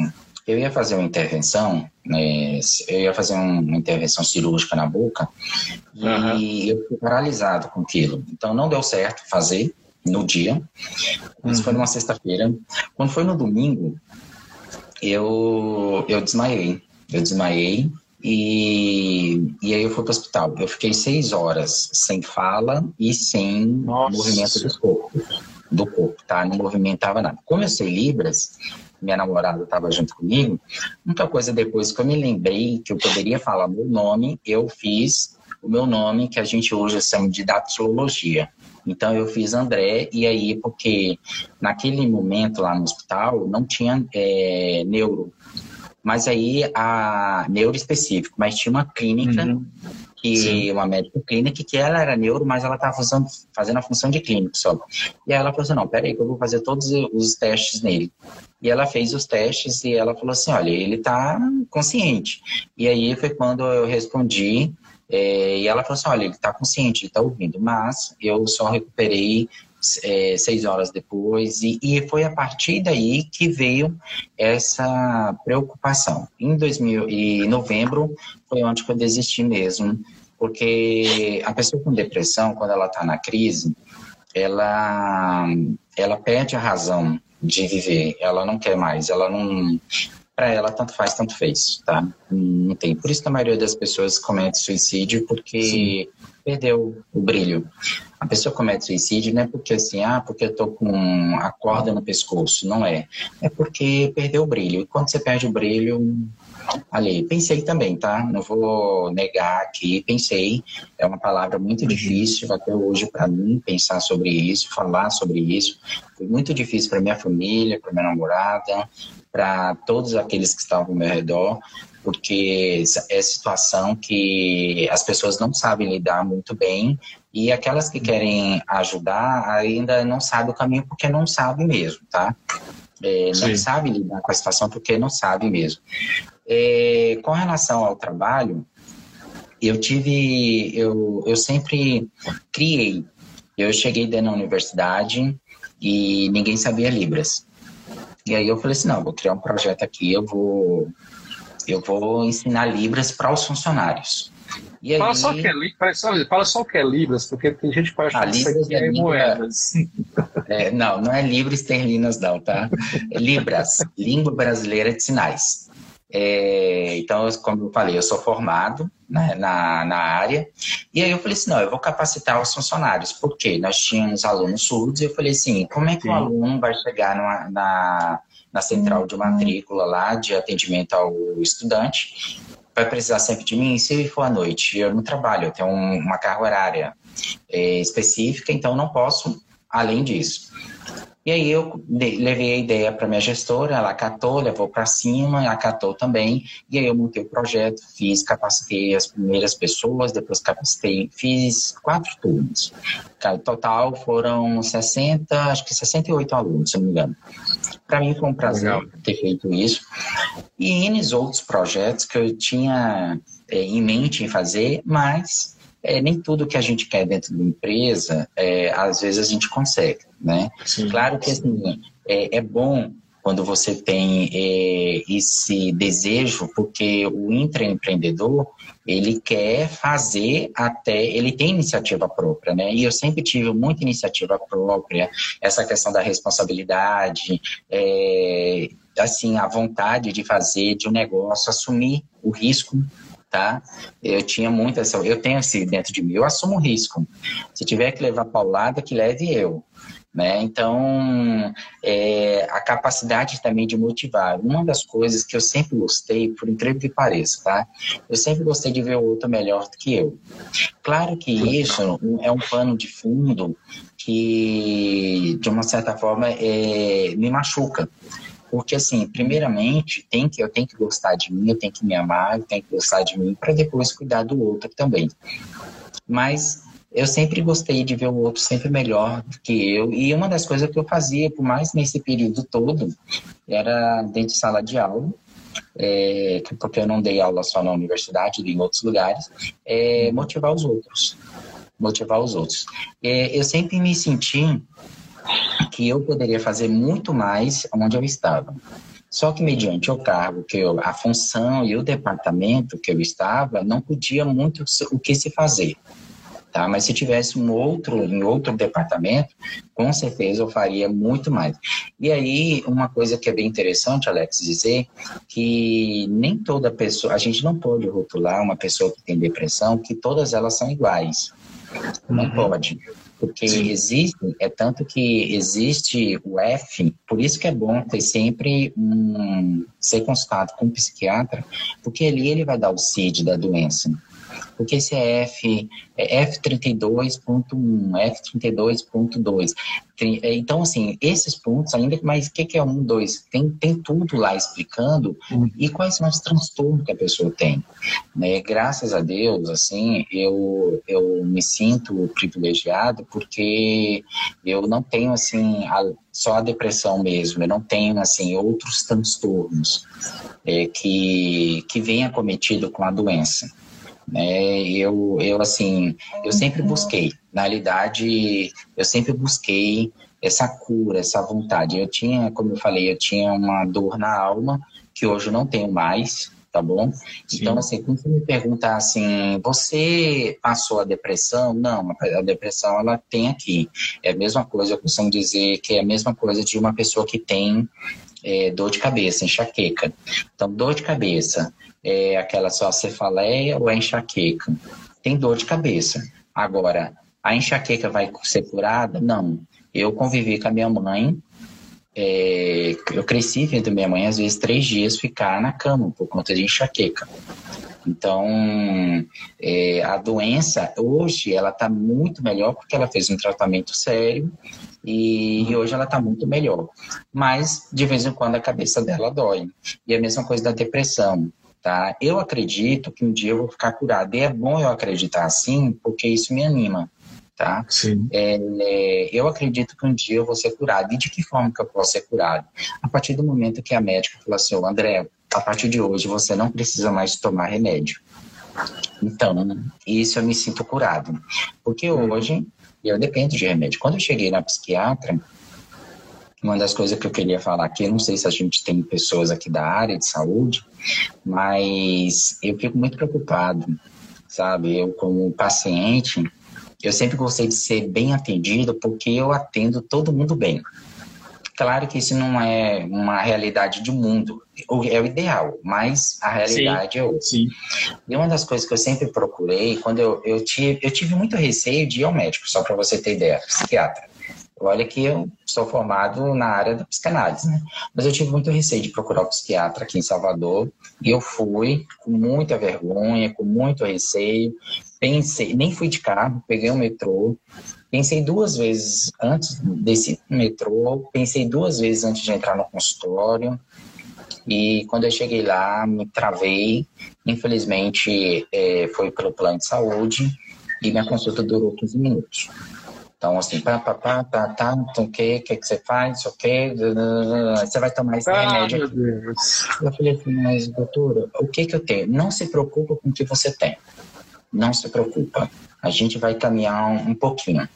eu ia fazer uma intervenção, né, eu ia fazer uma intervenção cirúrgica na boca uhum. e eu fui paralisado com aquilo. Então não deu certo fazer no dia. Isso uhum. foi numa sexta-feira. Quando foi no domingo, eu, eu desmaiei. Eu desmaiei e, e aí eu fui para o hospital. Eu fiquei seis horas sem fala e sem Nossa. movimento do corpo. Do corpo, tá? Não movimentava nada. Como eu sei Libras, minha namorada estava junto comigo, muita coisa depois que eu me lembrei que eu poderia falar meu nome, eu fiz o meu nome, que a gente hoje chama de datilologia. Então eu fiz André, e aí, porque naquele momento lá no hospital não tinha é, neuro. mas aí a neuro específico, mas tinha uma clínica uhum. Que Sim. uma médica clínica que ela era neuro, mas ela estava fazendo, fazendo a função de clínico só. E aí ela falou assim, não, peraí que eu vou fazer todos os testes nele. E ela fez os testes e ela falou assim, olha, ele está consciente. E aí foi quando eu respondi é, e ela falou assim, olha, ele está consciente, ele está ouvindo, mas eu só recuperei é, seis horas depois, e, e, foi a partir daí que veio essa preocupação. Em 2000, em novembro foi onde eu desisti mesmo, porque a pessoa com depressão, quando ela está na crise, ela, ela perde a razão de viver, ela não quer mais, ela não para ela tanto faz, tanto fez, tá? Não tem. Por isso que a maioria das pessoas comete suicídio porque Sim. Perdeu o brilho. A pessoa comete suicídio não é porque assim, ah, porque eu tô com a corda no pescoço, não é. É porque perdeu o brilho. E quando você perde o brilho, ali, pensei também, tá? Não vou negar aqui, pensei. É uma palavra muito difícil até hoje para mim pensar sobre isso, falar sobre isso. Foi muito difícil para minha família, para minha namorada, para todos aqueles que estavam ao meu redor, porque é situação que as pessoas não sabem lidar muito bem e aquelas que querem ajudar ainda não sabem o caminho porque não sabem mesmo, tá? É, não sabem lidar com a situação porque não sabem mesmo. É, com relação ao trabalho, eu tive, eu, eu sempre criei. Eu cheguei dentro da universidade e ninguém sabia Libras. E aí eu falei assim, não, vou criar um projeto aqui, eu vou, eu vou ensinar Libras para os funcionários. E fala, aí... só que é, fala, só, fala só o que é Libras, porque tem gente que achar ah, que é, é moedas. É, não, não é Libras esterlinas não, tá? É Libras, Língua Brasileira de Sinais. É, então, como eu falei, eu sou formado né, na, na área. E aí eu falei assim, não, eu vou capacitar os funcionários, porque nós tínhamos alunos surdos, e eu falei assim, como é que o aluno vai chegar numa, na, na central de matrícula lá, de atendimento ao estudante, vai precisar sempre de mim? Se for à noite, eu não trabalho, eu tenho um, uma carga horária é, específica, então não posso além disso. E aí eu levei a ideia para minha gestora, ela acatou, levou para cima, acatou também. E aí eu montei o projeto, fiz, capacitei as primeiras pessoas, depois capacitei, fiz quatro turmas. O total foram 60, acho que 68 alunos, se não me engano. Para mim foi um prazer Legal. ter feito isso. E N outros projetos que eu tinha é, em mente em fazer, mas é, nem tudo que a gente quer dentro de uma empresa, é, às vezes a gente consegue, né? Sim. Claro que assim, é, é bom quando você tem é, esse desejo, porque o intraempreendedor, ele quer fazer até, ele tem iniciativa própria, né? E eu sempre tive muita iniciativa própria, essa questão da responsabilidade, é, assim, a vontade de fazer de um negócio, assumir o risco tá? Eu tinha muita essa, eu tenho esse dentro de mim, eu assumo risco. Se tiver que levar paulada, que leve eu. Né? Então, é, a capacidade também de motivar. Uma das coisas que eu sempre gostei, por incrível que pareça, tá? Eu sempre gostei de ver o outro melhor do que eu. Claro que isso é um pano de fundo que, de uma certa forma, é, me machuca. Porque, assim, primeiramente, tem que, eu tenho que gostar de mim, eu tenho que me amar, eu tenho que gostar de mim, para depois cuidar do outro também. Mas eu sempre gostei de ver o outro sempre melhor do que eu. E uma das coisas que eu fazia, por mais nesse período todo, era dentro de sala de aula, é, porque eu não dei aula só na universidade, em outros lugares, é, motivar os outros. Motivar os outros. É, eu sempre me senti que eu poderia fazer muito mais onde eu estava. Só que mediante o cargo, que eu, a função e o departamento que eu estava, não podia muito o que se fazer. Tá? Mas se tivesse um outro em outro departamento, com certeza eu faria muito mais. E aí, uma coisa que é bem interessante, Alex, dizer que nem toda pessoa, a gente não pode rotular uma pessoa que tem depressão que todas elas são iguais. Não uhum. pode porque existe, é tanto que existe o F, por isso que é bom ter sempre um, ser consultado com um psiquiatra, porque ali ele vai dar o CID da doença. Porque esse é F, é F32.1, F32.2. É, então, assim, esses pontos, ainda mais o que, que é um, dois, tem, tem tudo lá explicando uhum. e quais são os transtornos que a pessoa tem. Né? Graças a Deus, assim, eu, eu me sinto privilegiado porque eu não tenho, assim, a, só a depressão mesmo, eu não tenho, assim, outros transtornos é, que, que vem acometido com a doença. Né? Eu, eu, assim, eu sempre busquei, na realidade, eu sempre busquei essa cura, essa vontade. Eu tinha, como eu falei, eu tinha uma dor na alma, que hoje eu não tenho mais, tá bom? Sim. Então, assim, quando você me pergunta assim, você passou a depressão? Não, a depressão ela tem aqui. É a mesma coisa, eu costumo dizer que é a mesma coisa de uma pessoa que tem é, dor de cabeça, enxaqueca. Então, dor de cabeça é aquela só cefaleia ou é enxaqueca? Tem dor de cabeça. Agora, a enxaqueca vai ser curada? Não. Eu convivi com a minha mãe, é, eu cresci vendo minha mãe, às vezes, três dias ficar na cama por conta de enxaqueca. Então, é, a doença, hoje, ela está muito melhor porque ela fez um tratamento sério e, e hoje ela está muito melhor. Mas, de vez em quando, a cabeça dela dói. E a mesma coisa da depressão. Tá? Eu acredito que um dia eu vou ficar curado. E é bom eu acreditar assim, porque isso me anima. Tá? Sim. É, é, eu acredito que um dia eu vou ser curado. E de que forma que eu posso ser curado? A partir do momento que a médica falou assim, André, a partir de hoje você não precisa mais tomar remédio. Então, isso eu me sinto curado. Porque hoje eu dependo de remédio. Quando eu cheguei na psiquiatra, uma das coisas que eu queria falar aqui, eu não sei se a gente tem pessoas aqui da área de saúde, mas eu fico muito preocupado, sabe? Eu, como paciente, eu sempre gostei de ser bem atendido porque eu atendo todo mundo bem. Claro que isso não é uma realidade do mundo, é o ideal, mas a realidade sim, é outra. Sim. E uma das coisas que eu sempre procurei, quando eu, eu, tive, eu tive muito receio de ir ao médico, só para você ter ideia, psiquiatra. Olha que eu sou formado na área da psicanálise, né? Mas eu tive muito receio de procurar um psiquiatra aqui em Salvador. E eu fui com muita vergonha, com muito receio. Pensei, nem fui de carro, peguei o um metrô. Pensei duas vezes antes desse metrô, pensei duas vezes antes de entrar no consultório. E quando eu cheguei lá, me travei. Infelizmente, é, foi pelo plano de saúde e minha consulta durou 15 minutos. Então, assim, pá, pá, pá, tá, tá, o que, o que, que você faz, o que, você vai tomar esse ah, remédio aqui. Eu falei assim, mas doutora, o que que eu tenho? Não se preocupa com o que você tem. Não se preocupa. A gente vai caminhar um, um pouquinho.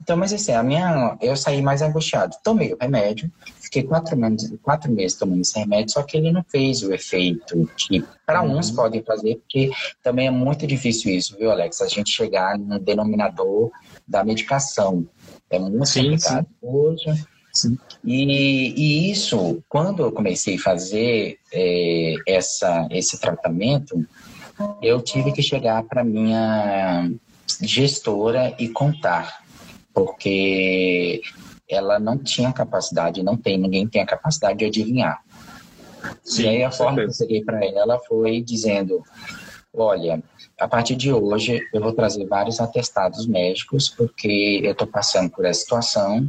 Então, mas assim, a minha, eu saí mais angustiado. Tomei o remédio, fiquei quatro meses, quatro meses tomando esse remédio, só que ele não fez o efeito que para uhum. uns podem fazer, porque também é muito difícil isso, viu, Alex? A gente chegar no denominador da medicação. É muito sim, complicado sim. hoje. Sim. E, e, isso, quando eu comecei a fazer é, essa, esse tratamento, eu tive que chegar para minha gestora e contar porque ela não tinha capacidade, não tem, ninguém tem a capacidade de adivinhar. Sim, e aí a forma que eu cheguei para ela foi dizendo, olha, a partir de hoje eu vou trazer vários atestados médicos porque eu estou passando por essa situação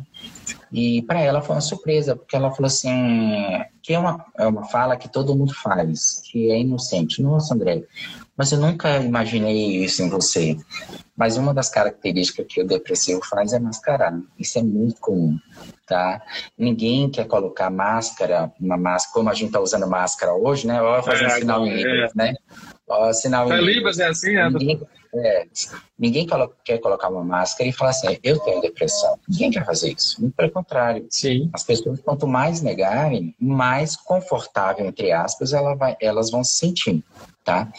e para ela foi uma surpresa porque ela falou assim que é uma, é uma fala que todo mundo faz que é inocente nossa André mas eu nunca imaginei isso em você. Mas uma das características que o depressivo faz é mascarar. Isso é muito comum, tá? Ninguém quer colocar máscara, uma máscara, como a gente está usando máscara hoje, né? Ó, fazendo é, sinal em é. né? Ó, sinal em Libras é assim, é? Ninguém, é, ninguém quer colocar uma máscara e falar assim, eu tenho depressão. Ninguém quer fazer isso. Muito pelo contrário. Sim. As pessoas, quanto mais negarem, mais confortável, entre aspas, ela vai, elas vão se sentir. Tá?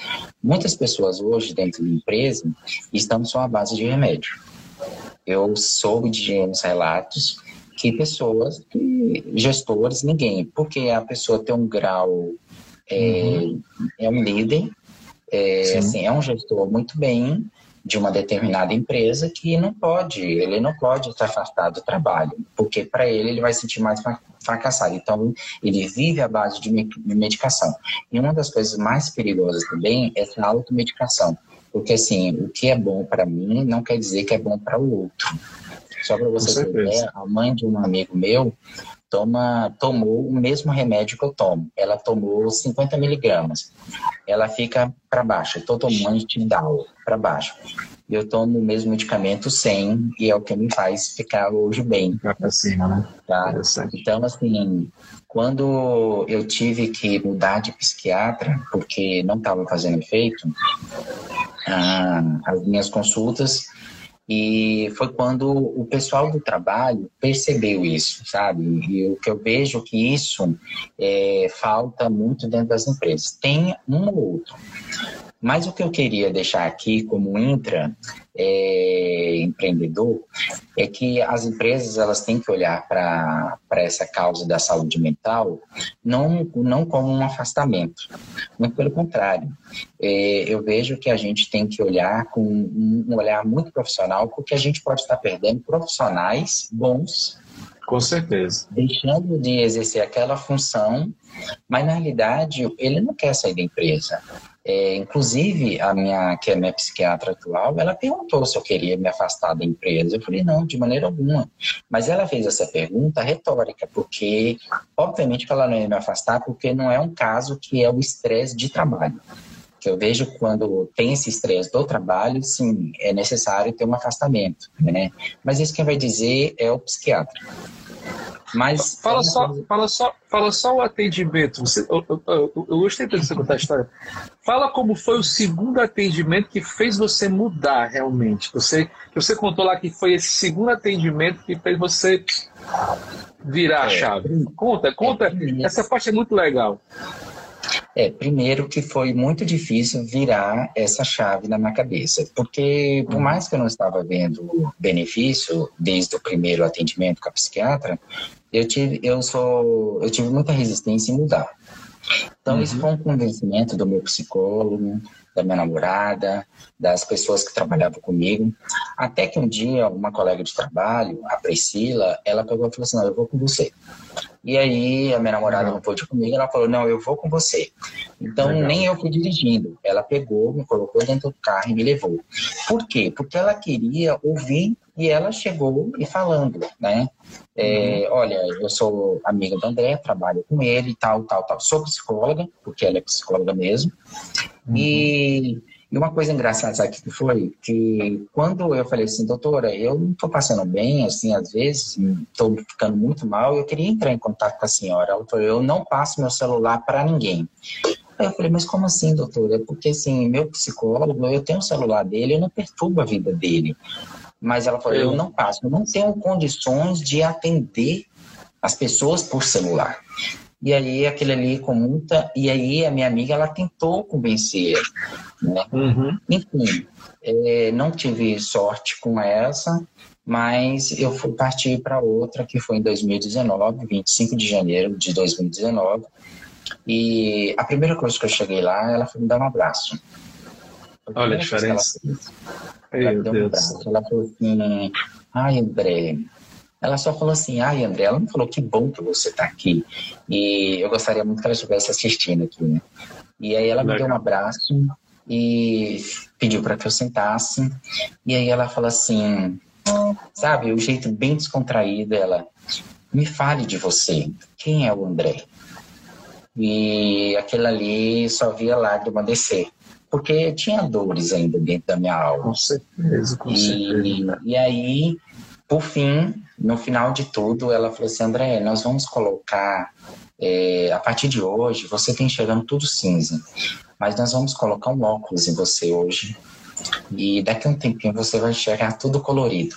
Muitas pessoas hoje dentro da empresa estão só à base de remédio. Eu soube de uns relatos que pessoas, que gestores, ninguém, porque a pessoa tem um grau, é, uhum. é um líder, é, assim, é um gestor muito bem, de uma determinada empresa que não pode, ele não pode estar afastado do trabalho, porque para ele ele vai se sentir mais fracassado. Então, ele vive à base de medicação. E uma das coisas mais perigosas também é essa automedicação. Porque, assim, o que é bom para mim não quer dizer que é bom para o outro. Só para você ter ideia, a mãe de um amigo meu toma, tomou o mesmo remédio que eu tomo. Ela tomou 50 miligramas. Ela fica para baixo. Todo mundo te dá para baixo. Eu tomo o mesmo medicamento 100 e é o que me faz ficar hoje bem. Ficar cima, né? Tá? Então, assim, quando eu tive que mudar de psiquiatra, porque não estava fazendo efeito, ah, as minhas consultas, e foi quando o pessoal do trabalho percebeu isso, sabe? E o que eu vejo que isso é, falta muito dentro das empresas. Tem um ou outro. Mas o que eu queria deixar aqui como intra é, empreendedor é que as empresas elas têm que olhar para essa causa da saúde mental não, não como um afastamento, muito pelo contrário. É, eu vejo que a gente tem que olhar com um olhar muito profissional, porque a gente pode estar perdendo profissionais bons com certeza. Deixando de exercer aquela função, mas na realidade ele não quer sair da empresa. É, inclusive, a minha, que é minha psiquiatra atual, ela perguntou se eu queria me afastar da empresa. Eu falei, não, de maneira alguma. Mas ela fez essa pergunta retórica, porque, obviamente, que ela não ia me afastar, porque não é um caso que é o estresse de trabalho. Que eu vejo quando tem esse estresse do trabalho, sim, é necessário ter um afastamento, né? Mas isso quem vai dizer é o psiquiatra. Mas fala só, fala só, fala só o atendimento. Você, eu, eu, eu, eu gostei de você contar a história. Fala como foi o segundo atendimento que fez você mudar realmente. Você, você contou lá que foi esse segundo atendimento que fez você virar a é. chave. Conta, conta. É, essa parte é muito legal. É, primeiro que foi muito difícil virar essa chave na minha cabeça, porque por uhum. mais que eu não estava vendo benefício desde o primeiro atendimento com a psiquiatra, eu tive, eu sou, eu tive muita resistência em mudar. Então, uhum. isso foi um convencimento do meu psicólogo, da minha namorada, das pessoas que trabalhavam comigo. Até que um dia, uma colega de trabalho, a Priscila, ela pegou e falou assim: Não, eu vou com você. E aí, a minha namorada não pôde comigo, ela falou: Não, eu vou com você. Então, Legal. nem eu fui dirigindo. Ela pegou, me colocou dentro do carro e me levou. Por quê? Porque ela queria ouvir e ela chegou e falando, né? É, uhum. olha, eu sou amiga do André, trabalho com ele, tal, tal, tal. Sou psicóloga, porque ela é psicóloga mesmo. Uhum. E, e, uma coisa engraçada, sabe que foi? Que quando eu falei assim, doutora, eu não estou passando bem, assim, às vezes, estou ficando muito mal, eu queria entrar em contato com a senhora. Ela falou, eu não passo meu celular para ninguém. Aí eu falei, mas como assim, doutora? Porque, assim, meu psicólogo, eu tenho o celular dele, eu não perturbo a vida dele. Mas ela falou, eu não passo, eu não tenho condições de atender as pessoas por celular. E aí aquele ali com muita. E aí a minha amiga ela tentou convencer. Né? Uhum. Enfim, é, não tive sorte com essa, mas eu fui partir para outra que foi em 2019, 25 de janeiro de 2019. E a primeira coisa que eu cheguei lá, ela foi me dar um abraço. Olha a diferença. Ela, ela, um abraço, ela falou assim, ai André, ela só falou assim, ai André, ela não falou que bom que você está aqui. E eu gostaria muito que ela estivesse assistindo aqui, né? E aí ela Legal. me deu um abraço e pediu para que eu sentasse. E aí ela falou assim, sabe, o jeito bem descontraído, ela, me fale de você, quem é o André? E aquele ali só via lágrima descer porque tinha dores ainda dentro da minha alma. Com certeza, com e, certeza. E aí, por fim, no final de tudo, ela falou assim: André, nós vamos colocar, é, a partir de hoje, você está enxergando tudo cinza, mas nós vamos colocar um óculos em você hoje, e daqui a um tempinho você vai enxergar tudo colorido.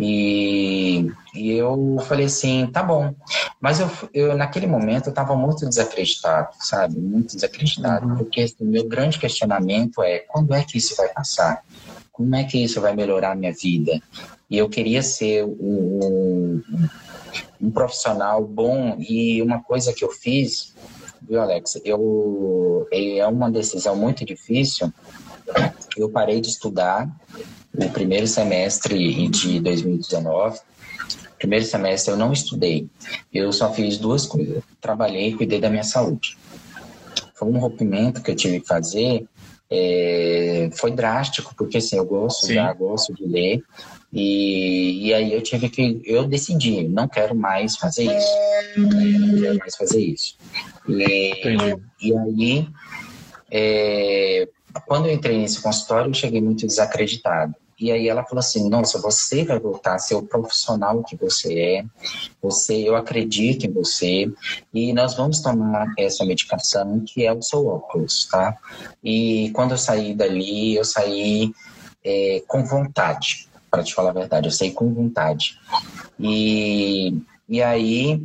E, e eu falei assim, tá bom. Mas eu, eu naquele momento eu estava muito desacreditado, sabe? Muito desacreditado, uhum. porque assim, o meu grande questionamento é quando é que isso vai passar? Como é que isso vai melhorar a minha vida? E eu queria ser um, um, um profissional bom e uma coisa que eu fiz, viu, Alex? Eu, é uma decisão muito difícil. Eu parei de estudar o primeiro semestre de 2019. Primeiro semestre eu não estudei, eu só fiz duas coisas: trabalhei e cuidei da minha saúde. Foi um rompimento que eu tive que fazer é, foi drástico, porque assim, eu gosto, Sim. já gosto de ler. E, e aí eu tive que, eu decidi, não quero mais fazer isso. Não quero mais fazer isso. E, e aí, é, quando eu entrei nesse consultório, eu cheguei muito desacreditado. E aí ela falou assim: Nossa, você vai voltar a ser o profissional que você é. Você, eu acredito em você e nós vamos tomar essa medicação que é o seu óculos, tá? E quando eu saí dali, eu saí é, com vontade, para te falar a verdade, eu saí com vontade. E, e aí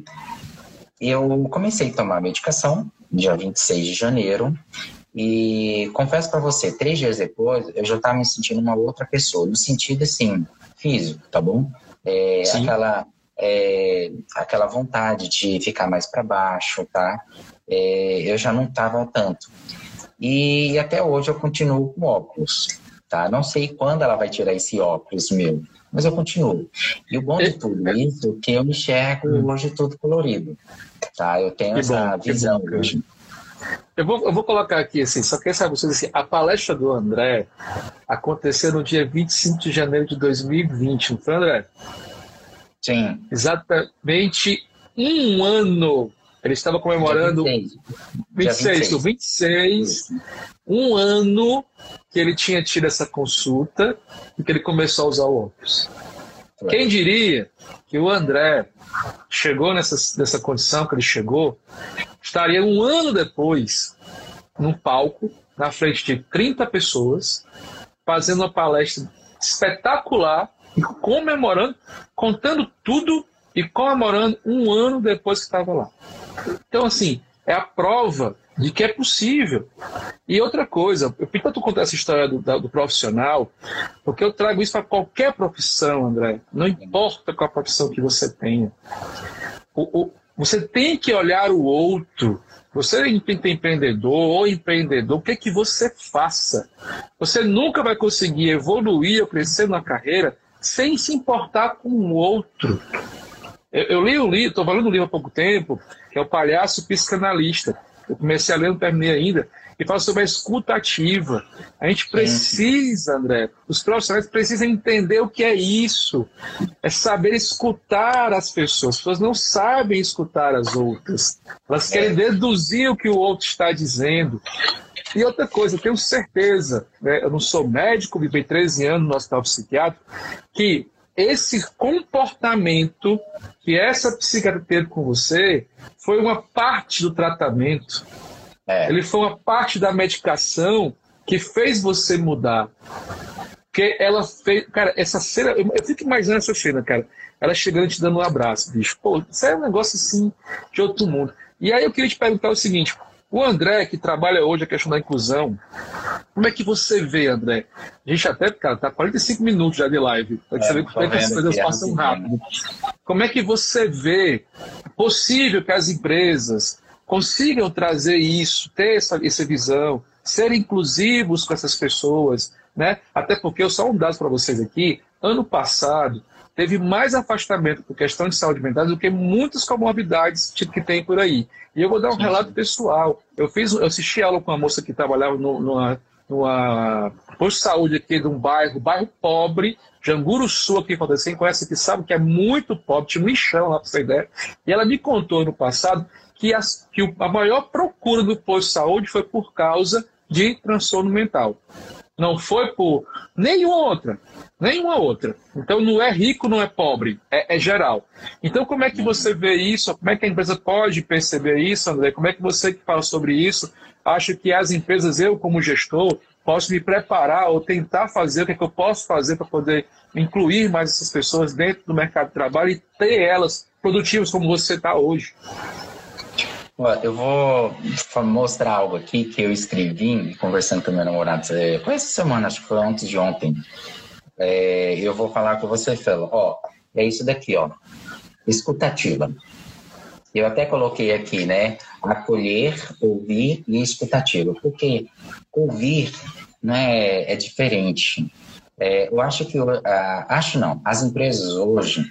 eu comecei a tomar a medicação dia 26 de janeiro e confesso para você, três dias depois, eu já estava me sentindo uma outra pessoa, no sentido assim, físico, tá bom? É, aquela, é, aquela vontade de ficar mais para baixo, tá? É, eu já não estava tanto. E até hoje eu continuo com óculos, tá? Não sei quando ela vai tirar esse óculos meu, mas eu continuo. E o bom de tudo isso é que eu enxergo hum. hoje tudo colorido, tá? Eu tenho que essa bom, visão hoje. Eu vou, eu vou colocar aqui assim, só quer saber vocês assim, a palestra do André aconteceu no dia 25 de janeiro de 2020, não foi, André? Sim. Exatamente um ano. Ele estava comemorando 26, 26, 26. 26 um ano que ele tinha tido essa consulta e que ele começou a usar o óculos. Quem diria que o André chegou nessa, nessa condição que ele chegou, estaria um ano depois num palco, na frente de 30 pessoas, fazendo uma palestra espetacular e comemorando, contando tudo e comemorando um ano depois que estava lá. Então, assim, é a prova de que é possível. E outra coisa, eu pedi para tu contar essa história do, do profissional, porque eu trago isso para qualquer profissão, André. Não importa qual profissão que você tenha. O, o, você tem que olhar o outro. Você é empreendedor ou empreendedor, o que é que você faça? Você nunca vai conseguir evoluir ou crescer na carreira sem se importar com o outro. Eu, eu li um livro, estou falando um livro há pouco tempo, que é o Palhaço Psicanalista. Eu comecei a ler, não terminei ainda, e fala sobre a escuta ativa. A gente precisa, André, os profissionais precisam entender o que é isso. É saber escutar as pessoas. As pessoas não sabem escutar as outras. Elas querem deduzir o que o outro está dizendo. E outra coisa, eu tenho certeza, né, eu não sou médico, vivi 13 anos no hospital psiquiátrico, que esse comportamento que essa psiquiatra teve com você foi uma parte do tratamento. É. Ele foi uma parte da medicação que fez você mudar. Porque ela fez. Cara, essa cena. Eu, eu fico imaginando essa cena, cara. Ela chegando te dando um abraço, bicho. Pô, isso é um negócio assim de outro mundo. E aí eu queria te perguntar o seguinte: o André, que trabalha hoje a questão da inclusão, como é que você vê, André? A gente até, cara, tá 45 minutos já de live. Pra você é, ver como é que as coisas passam rápido. Como é que você vê possível que as empresas consigam trazer isso, ter essa, essa visão, ser inclusivos com essas pessoas, né? Até porque eu só um dado para vocês aqui, ano passado teve mais afastamento por questão de saúde mental do que muitas comorbidades tipo, que tem por aí. E eu vou dar um relato pessoal. Eu fiz, eu assisti aula com uma moça que trabalhava no, numa, numa posto de saúde aqui de um bairro, bairro pobre, Janguru Sul aqui em Quem conhece que sabe que é muito pobre, tinha um lixão lá para você ideia. E ela me contou no passado que, as, que a maior procura do posto de saúde foi por causa de transtorno mental. Não foi por nenhuma outra. Nenhuma outra. Então não é rico, não é pobre, é, é, geral. Então como é que você vê isso? Como é que a empresa pode perceber isso, André? Como é que você que fala sobre isso acha que as empresas, eu como gestor, posso me preparar ou tentar fazer o que, é que eu posso fazer para poder incluir mais essas pessoas dentro do mercado de trabalho e ter elas produtivas como você está hoje? Eu vou mostrar algo aqui que eu escrevi conversando com meu namorado. Foi essa semana, acho que foi antes de ontem é, eu vou falar com você, Fela. Ó, é isso daqui, ó. Escutativa. Eu até coloquei aqui, né? Acolher, ouvir e escutativa. Porque ouvir né, é diferente. É, eu acho que, acho não, as empresas hoje,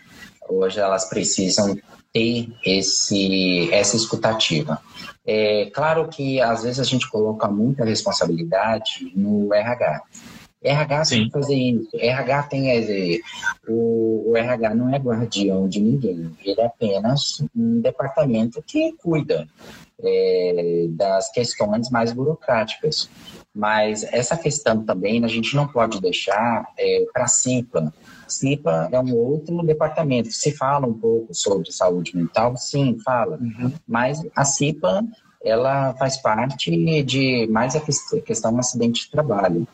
hoje elas precisam ter esse, essa escutativa. É claro que às vezes a gente coloca muita responsabilidade no RH. RH Sim. tem que fazer isso. RH tem é, o, o RH não é guardião de ninguém. Ele é apenas um departamento que cuida é, das questões mais burocráticas. Mas essa questão também a gente não pode deixar é, para a. CIPA é um outro departamento. Se fala um pouco sobre saúde mental, sim, fala. Uhum. Mas a CIPA ela faz parte de mais a questão do acidente de trabalho.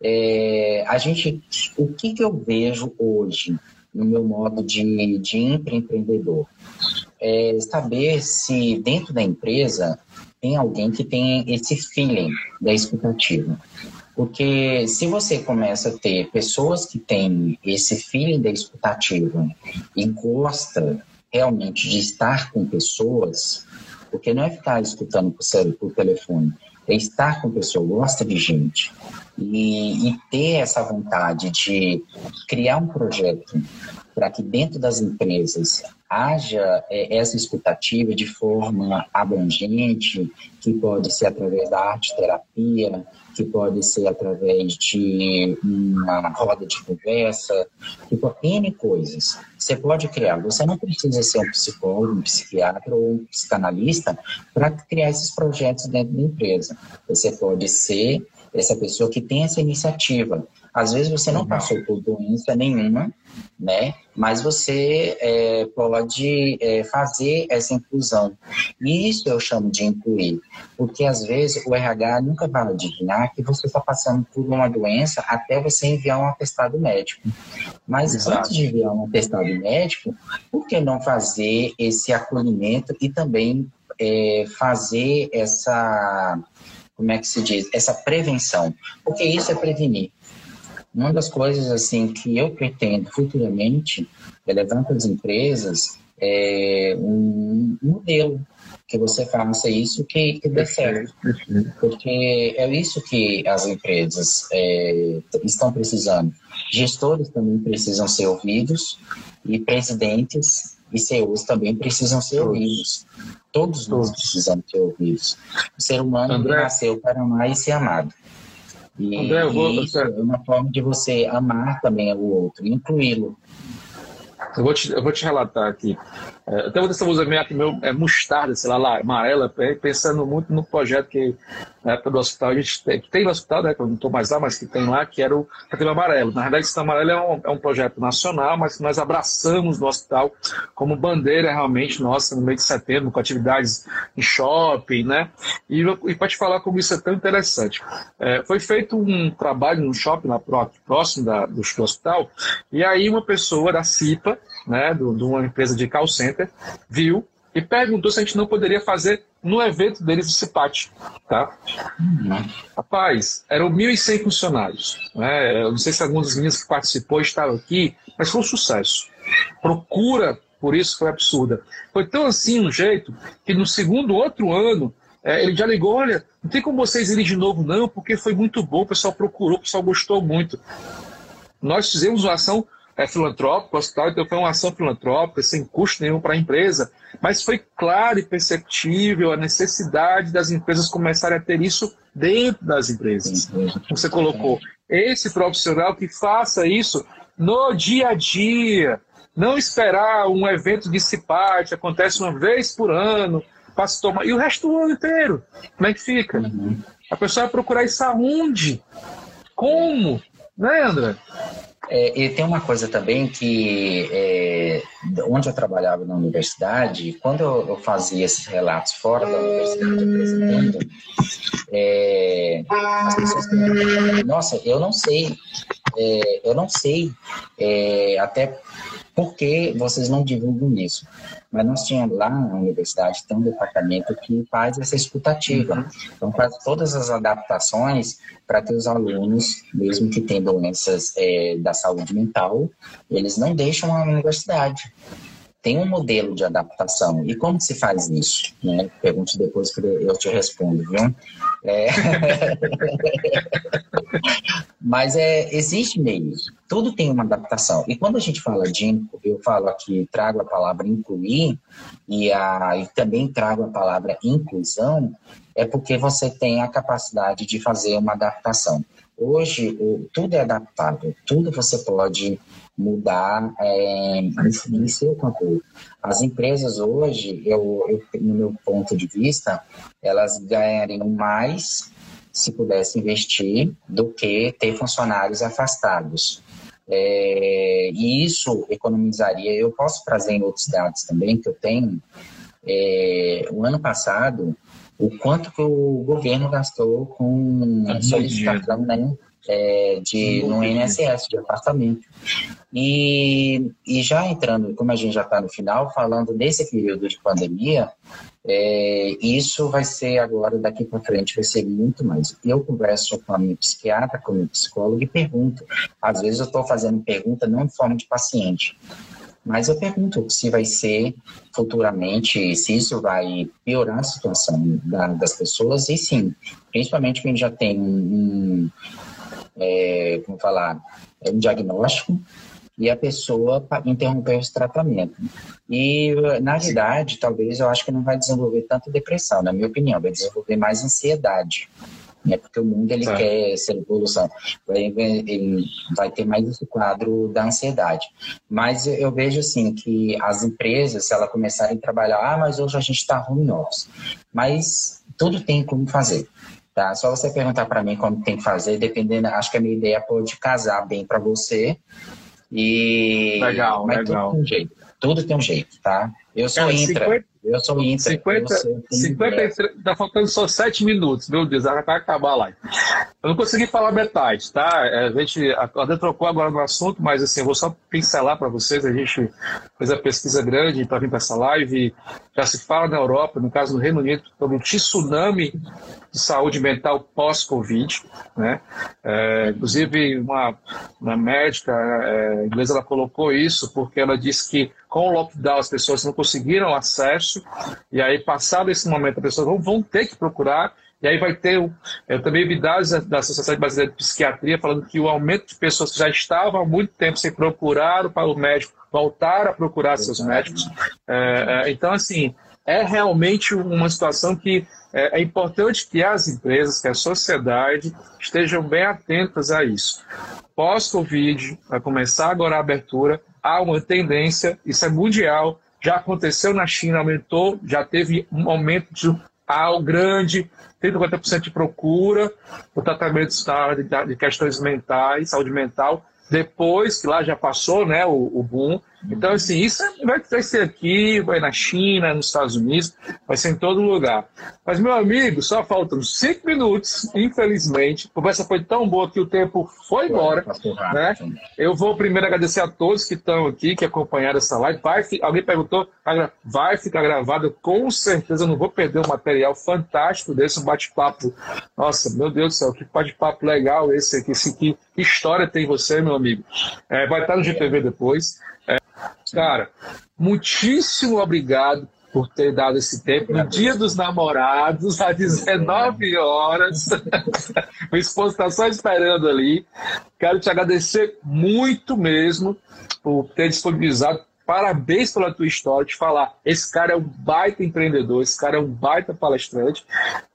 É, a gente, o que, que eu vejo hoje no meu modo de, de empreendedor? É saber se dentro da empresa tem alguém que tem esse feeling da expectativa. Porque se você começa a ter pessoas que têm esse feeling da expectativa e gosta realmente de estar com pessoas, porque não é ficar escutando por, telefone, é estar com pessoa, gosta de gente. E, e ter essa vontade de criar um projeto para que dentro das empresas haja é, essa expectativa de forma abrangente, que pode ser através da arte terapia, que pode ser através de uma roda de conversa, tipo, N coisas. Você pode criar, você não precisa ser um psicólogo, um psiquiatra ou um psicanalista para criar esses projetos dentro da empresa. Você pode ser essa pessoa que tem essa iniciativa. Às vezes você não passou por doença nenhuma, né? Mas você é, pode é, fazer essa inclusão. E isso eu chamo de incluir, porque às vezes o RH nunca vai adivinhar que você está passando por uma doença até você enviar um atestado médico. Mas Exato. antes de enviar um atestado médico, por que não fazer esse acolhimento e também é, fazer essa como é que se diz, essa prevenção, porque isso é prevenir. Uma das coisas assim que eu pretendo futuramente é levar para as empresas é um modelo que você faça isso que, que dê certo. Porque é isso que as empresas é, estão precisando. Gestores também precisam ser ouvidos e presidentes e CEOs também precisam ser ouvidos. Todos nós precisamos ser ouvidos. O ser humano André... nasceu para amar e ser amado. E, André, eu vou... isso é uma forma de você amar também o outro, incluí-lo. Eu vou te, eu vou te relatar aqui. Até vou usar aqui meu é mostarda, sei lá, lá, amarela, pensando muito no projeto que na época do hospital a gente tem, que tem no hospital, né, que eu não estou mais lá, mas que tem lá, que era o Setembro Amarelo. Na verdade, Setembro Amarelo é um, é um projeto nacional, mas que nós abraçamos no hospital como bandeira realmente nossa no mês de setembro, com atividades em shopping, né? E, e para te falar como isso é tão interessante. É, foi feito um trabalho no shopping lá próximo da, do, do hospital, e aí uma pessoa da CIPA, né, de uma empresa de call center, viu e perguntou se a gente não poderia fazer no evento deles do CIPAT. Tá? Rapaz, eram 1.100 funcionários. Né? Eu não sei se alguns dos meninos que participou estavam aqui, mas foi um sucesso. Procura por isso foi absurda. Foi tão assim um jeito que no segundo outro ano é, ele já ligou, olha, não tem como vocês irem de novo não, porque foi muito bom, o pessoal procurou, o pessoal gostou muito. Nós fizemos uma ação é filantrópico, hospital então foi uma ação filantrópica, sem custo nenhum para a empresa, mas foi claro e perceptível a necessidade das empresas começarem a ter isso dentro das empresas. Você colocou esse profissional que faça isso no dia a dia, não esperar um evento de CIPAT, acontece uma vez por ano, passa tomar, e o resto do ano inteiro. Como é que fica? Uhum. A pessoa vai procurar isso aonde? Como? Né, André? É, e tem uma coisa também que, é, onde eu trabalhava na universidade, quando eu, eu, fazia esses relatos fora da universidade apresentando, é, as pessoas nossa, eu não sei, é, eu não sei é, até por que vocês não divulgam isso. Mas nós tínhamos lá na universidade, tem um departamento que faz essa escutativa. Uhum. Então, faz todas as adaptações para que os alunos, mesmo que tenham doenças é, da saúde mental, eles não deixam a universidade. Tem um modelo de adaptação. E como se faz isso? Né? Pergunte depois que eu te respondo, viu? É... Mas é, existe meios, tudo tem uma adaptação. E quando a gente fala de, eu falo aqui, trago a palavra incluir, e, a, e também trago a palavra inclusão, é porque você tem a capacidade de fazer uma adaptação. Hoje, o, tudo é adaptável, tudo você pode mudar é, em seu conteúdo. As empresas hoje, eu, eu, no meu ponto de vista, elas ganhariam mais se pudesse investir do que ter funcionários afastados. É, e isso economizaria. Eu posso trazer em outros dados também que eu tenho. É, o ano passado, o quanto que o governo gastou com solicitação né, é, de, no INSS, de apartamento. E, e já entrando, como a gente já está no final, falando desse período de pandemia, é, isso vai ser agora, daqui para frente, vai ser muito mais. Eu converso com a minha psiquiatra, com a minha psicóloga e pergunto. Às vezes eu estou fazendo pergunta não em forma de paciente, mas eu pergunto se vai ser futuramente, se isso vai piorar a situação da, das pessoas, e sim, principalmente quem já tem um, é, como falar, um diagnóstico, e a pessoa interrompeu esse tratamento. E, na realidade, talvez eu acho que não vai desenvolver tanto depressão, na minha opinião, vai desenvolver mais ansiedade. Né? Porque o mundo ele quer essa evolução, vai, ele vai ter mais esse quadro da ansiedade. Mas eu vejo assim que as empresas, se elas começarem a trabalhar, ah, mas hoje a gente está home office, mas tudo tem como fazer. Tá? Só você perguntar para mim como tem que fazer, dependendo, acho que a minha ideia pode casar bem para você e legal, Mas legal. Tudo tem um jeito. Tudo tem um jeito, tá? Eu sou Cara, intra. 50, eu sou intra. 50, eu 50 tá faltando só 7 minutos. Meu Deus, vai acabar live. Eu não consegui falar metade, tá? É, a gente até trocou agora no assunto, mas assim, eu vou só pincelar para vocês. A gente fez a pesquisa grande para vir para essa live. Já se fala na Europa, no caso do Reino Unido, sobre um tsunami de saúde mental pós-Covid. Né? É, inclusive, uma, uma médica é, inglesa ela colocou isso porque ela disse que com o lockdown as pessoas não conseguiram acesso, e aí, passado esse momento, as pessoas vão, vão ter que procurar e aí vai ter, eu também vi dados da Sociedade Brasileira de Psiquiatria falando que o aumento de pessoas que já estavam há muito tempo sem procurar para o médico, voltar a procurar seus médicos. É, é, então, assim, é realmente uma situação que é, é, importante que as empresas, que a sociedade estejam bem atentas a isso. Pós-Covid, vai começar agora a abertura, há uma tendência, isso é mundial, já aconteceu na China, aumentou, já teve um aumento de ao grande, 30, 40% de procura por tratamentos de questões mentais, saúde mental, depois que lá já passou né, o, o boom. Então, assim, isso vai, vai ser aqui, vai na China, nos Estados Unidos, vai ser em todo lugar. Mas, meu amigo, só faltam cinco minutos, infelizmente. A conversa foi tão boa que o tempo foi embora. Né? Eu vou primeiro agradecer a todos que estão aqui, que acompanharam essa live. Vai, alguém perguntou, vai ficar gravado, com certeza eu não vou perder um material fantástico desse, um bate-papo. Nossa, meu Deus do céu, que bate-papo legal esse aqui, esse. Que história tem você, meu amigo? É, vai estar no GTV depois. É, cara, muitíssimo obrigado por ter dado esse tempo. No dia dos namorados, às 19 horas. o esposo está só esperando ali. Quero te agradecer muito mesmo por ter disponibilizado. Parabéns pela tua história, te falar. Esse cara é um baita empreendedor, esse cara é um baita palestrante.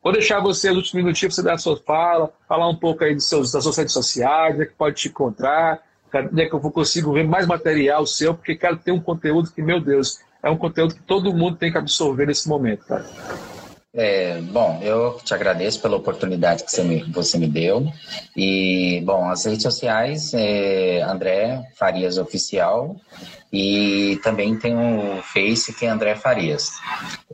Vou deixar você nos últimos minutinhos para você dar a sua fala, falar um pouco aí dos seus, das suas redes sociais, é que pode te encontrar onde é que eu consigo ver mais material seu, porque quero ter um conteúdo que, meu Deus, é um conteúdo que todo mundo tem que absorver nesse momento, cara. É, bom, eu te agradeço pela oportunidade que você me, você me deu. E, bom, as redes sociais, é André Farias Oficial e também tem o Face que é André Farias.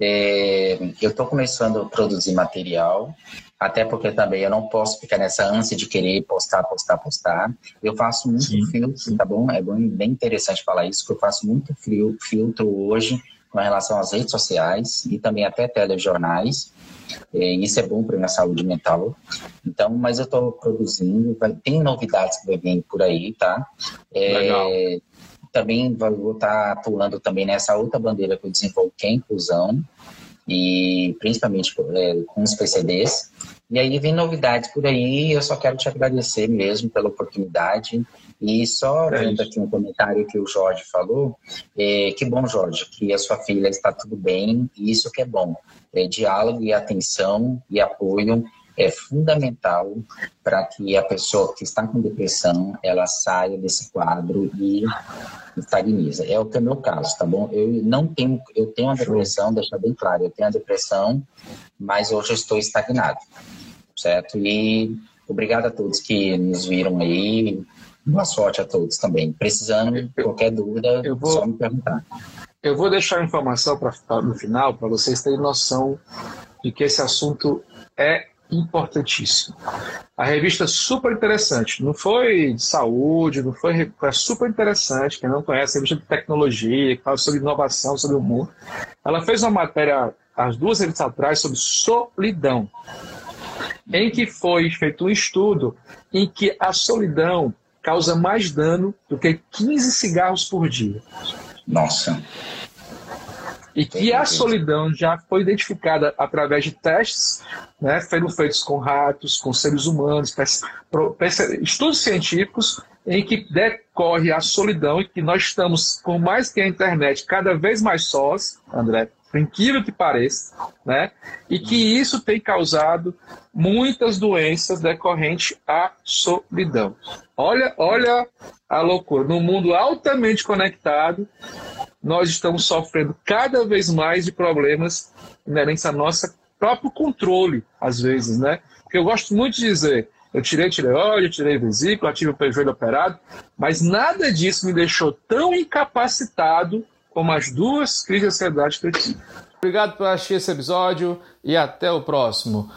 É, eu estou começando a produzir material até porque também eu não posso ficar nessa ânsia de querer postar, postar, postar. Eu faço muito sim, filtro, sim. tá bom? É bem interessante falar isso, que eu faço muito filtro hoje com relação às redes sociais e também até telejornais. É, isso é bom para minha saúde mental. Então, mas eu estou produzindo, tem novidades que vai vir por aí, tá? É, Legal. Também vou estar tá pulando também nessa outra bandeira que eu desenvolvo, que é a inclusão. E principalmente é, com os PCDs. E aí vem novidades por aí, eu só quero te agradecer mesmo pela oportunidade. E só é vendo aqui um comentário que o Jorge falou, é, que bom, Jorge, que a sua filha está tudo bem, e isso que é bom. É, diálogo e atenção e apoio é fundamental para que a pessoa que está com depressão ela saia desse quadro e estagniza. É o que é o meu caso, tá bom? Eu não tenho, eu tenho uma depressão, deixa bem claro, eu tenho a depressão, mas hoje eu estou estagnado, certo? E obrigado a todos que nos viram aí. Boa sorte a todos também. Precisando, qualquer dúvida, eu vou, só me perguntar. Eu vou deixar a informação pra, no final para vocês terem noção de que esse assunto é importantíssimo. A revista é super interessante, não foi de saúde, não foi, foi super interessante. Quem não conhece, a revista de tecnologia, que fala sobre inovação, sobre o mundo. Ela fez uma matéria, as duas revistas atrás, sobre solidão, em que foi feito um estudo em que a solidão causa mais dano do que 15 cigarros por dia. Nossa. E que a solidão já foi identificada através de testes, né, foram feitos com ratos, com seres humanos, estudos científicos em que decorre a solidão e que nós estamos, por mais que a internet, cada vez mais sós, André, por incrível que pareça, né? E que isso tem causado muitas doenças decorrentes à solidão. Olha, olha a loucura. No mundo altamente conectado, nós estamos sofrendo cada vez mais de problemas inerentes ao nosso próprio controle, às vezes, né? Porque eu gosto muito de dizer, eu tirei tireoide, tirei vesícula, tive o joelho operado, mas nada disso me deixou tão incapacitado como as duas crises de ansiedade que eu tive. Obrigado por assistir esse episódio e até o próximo.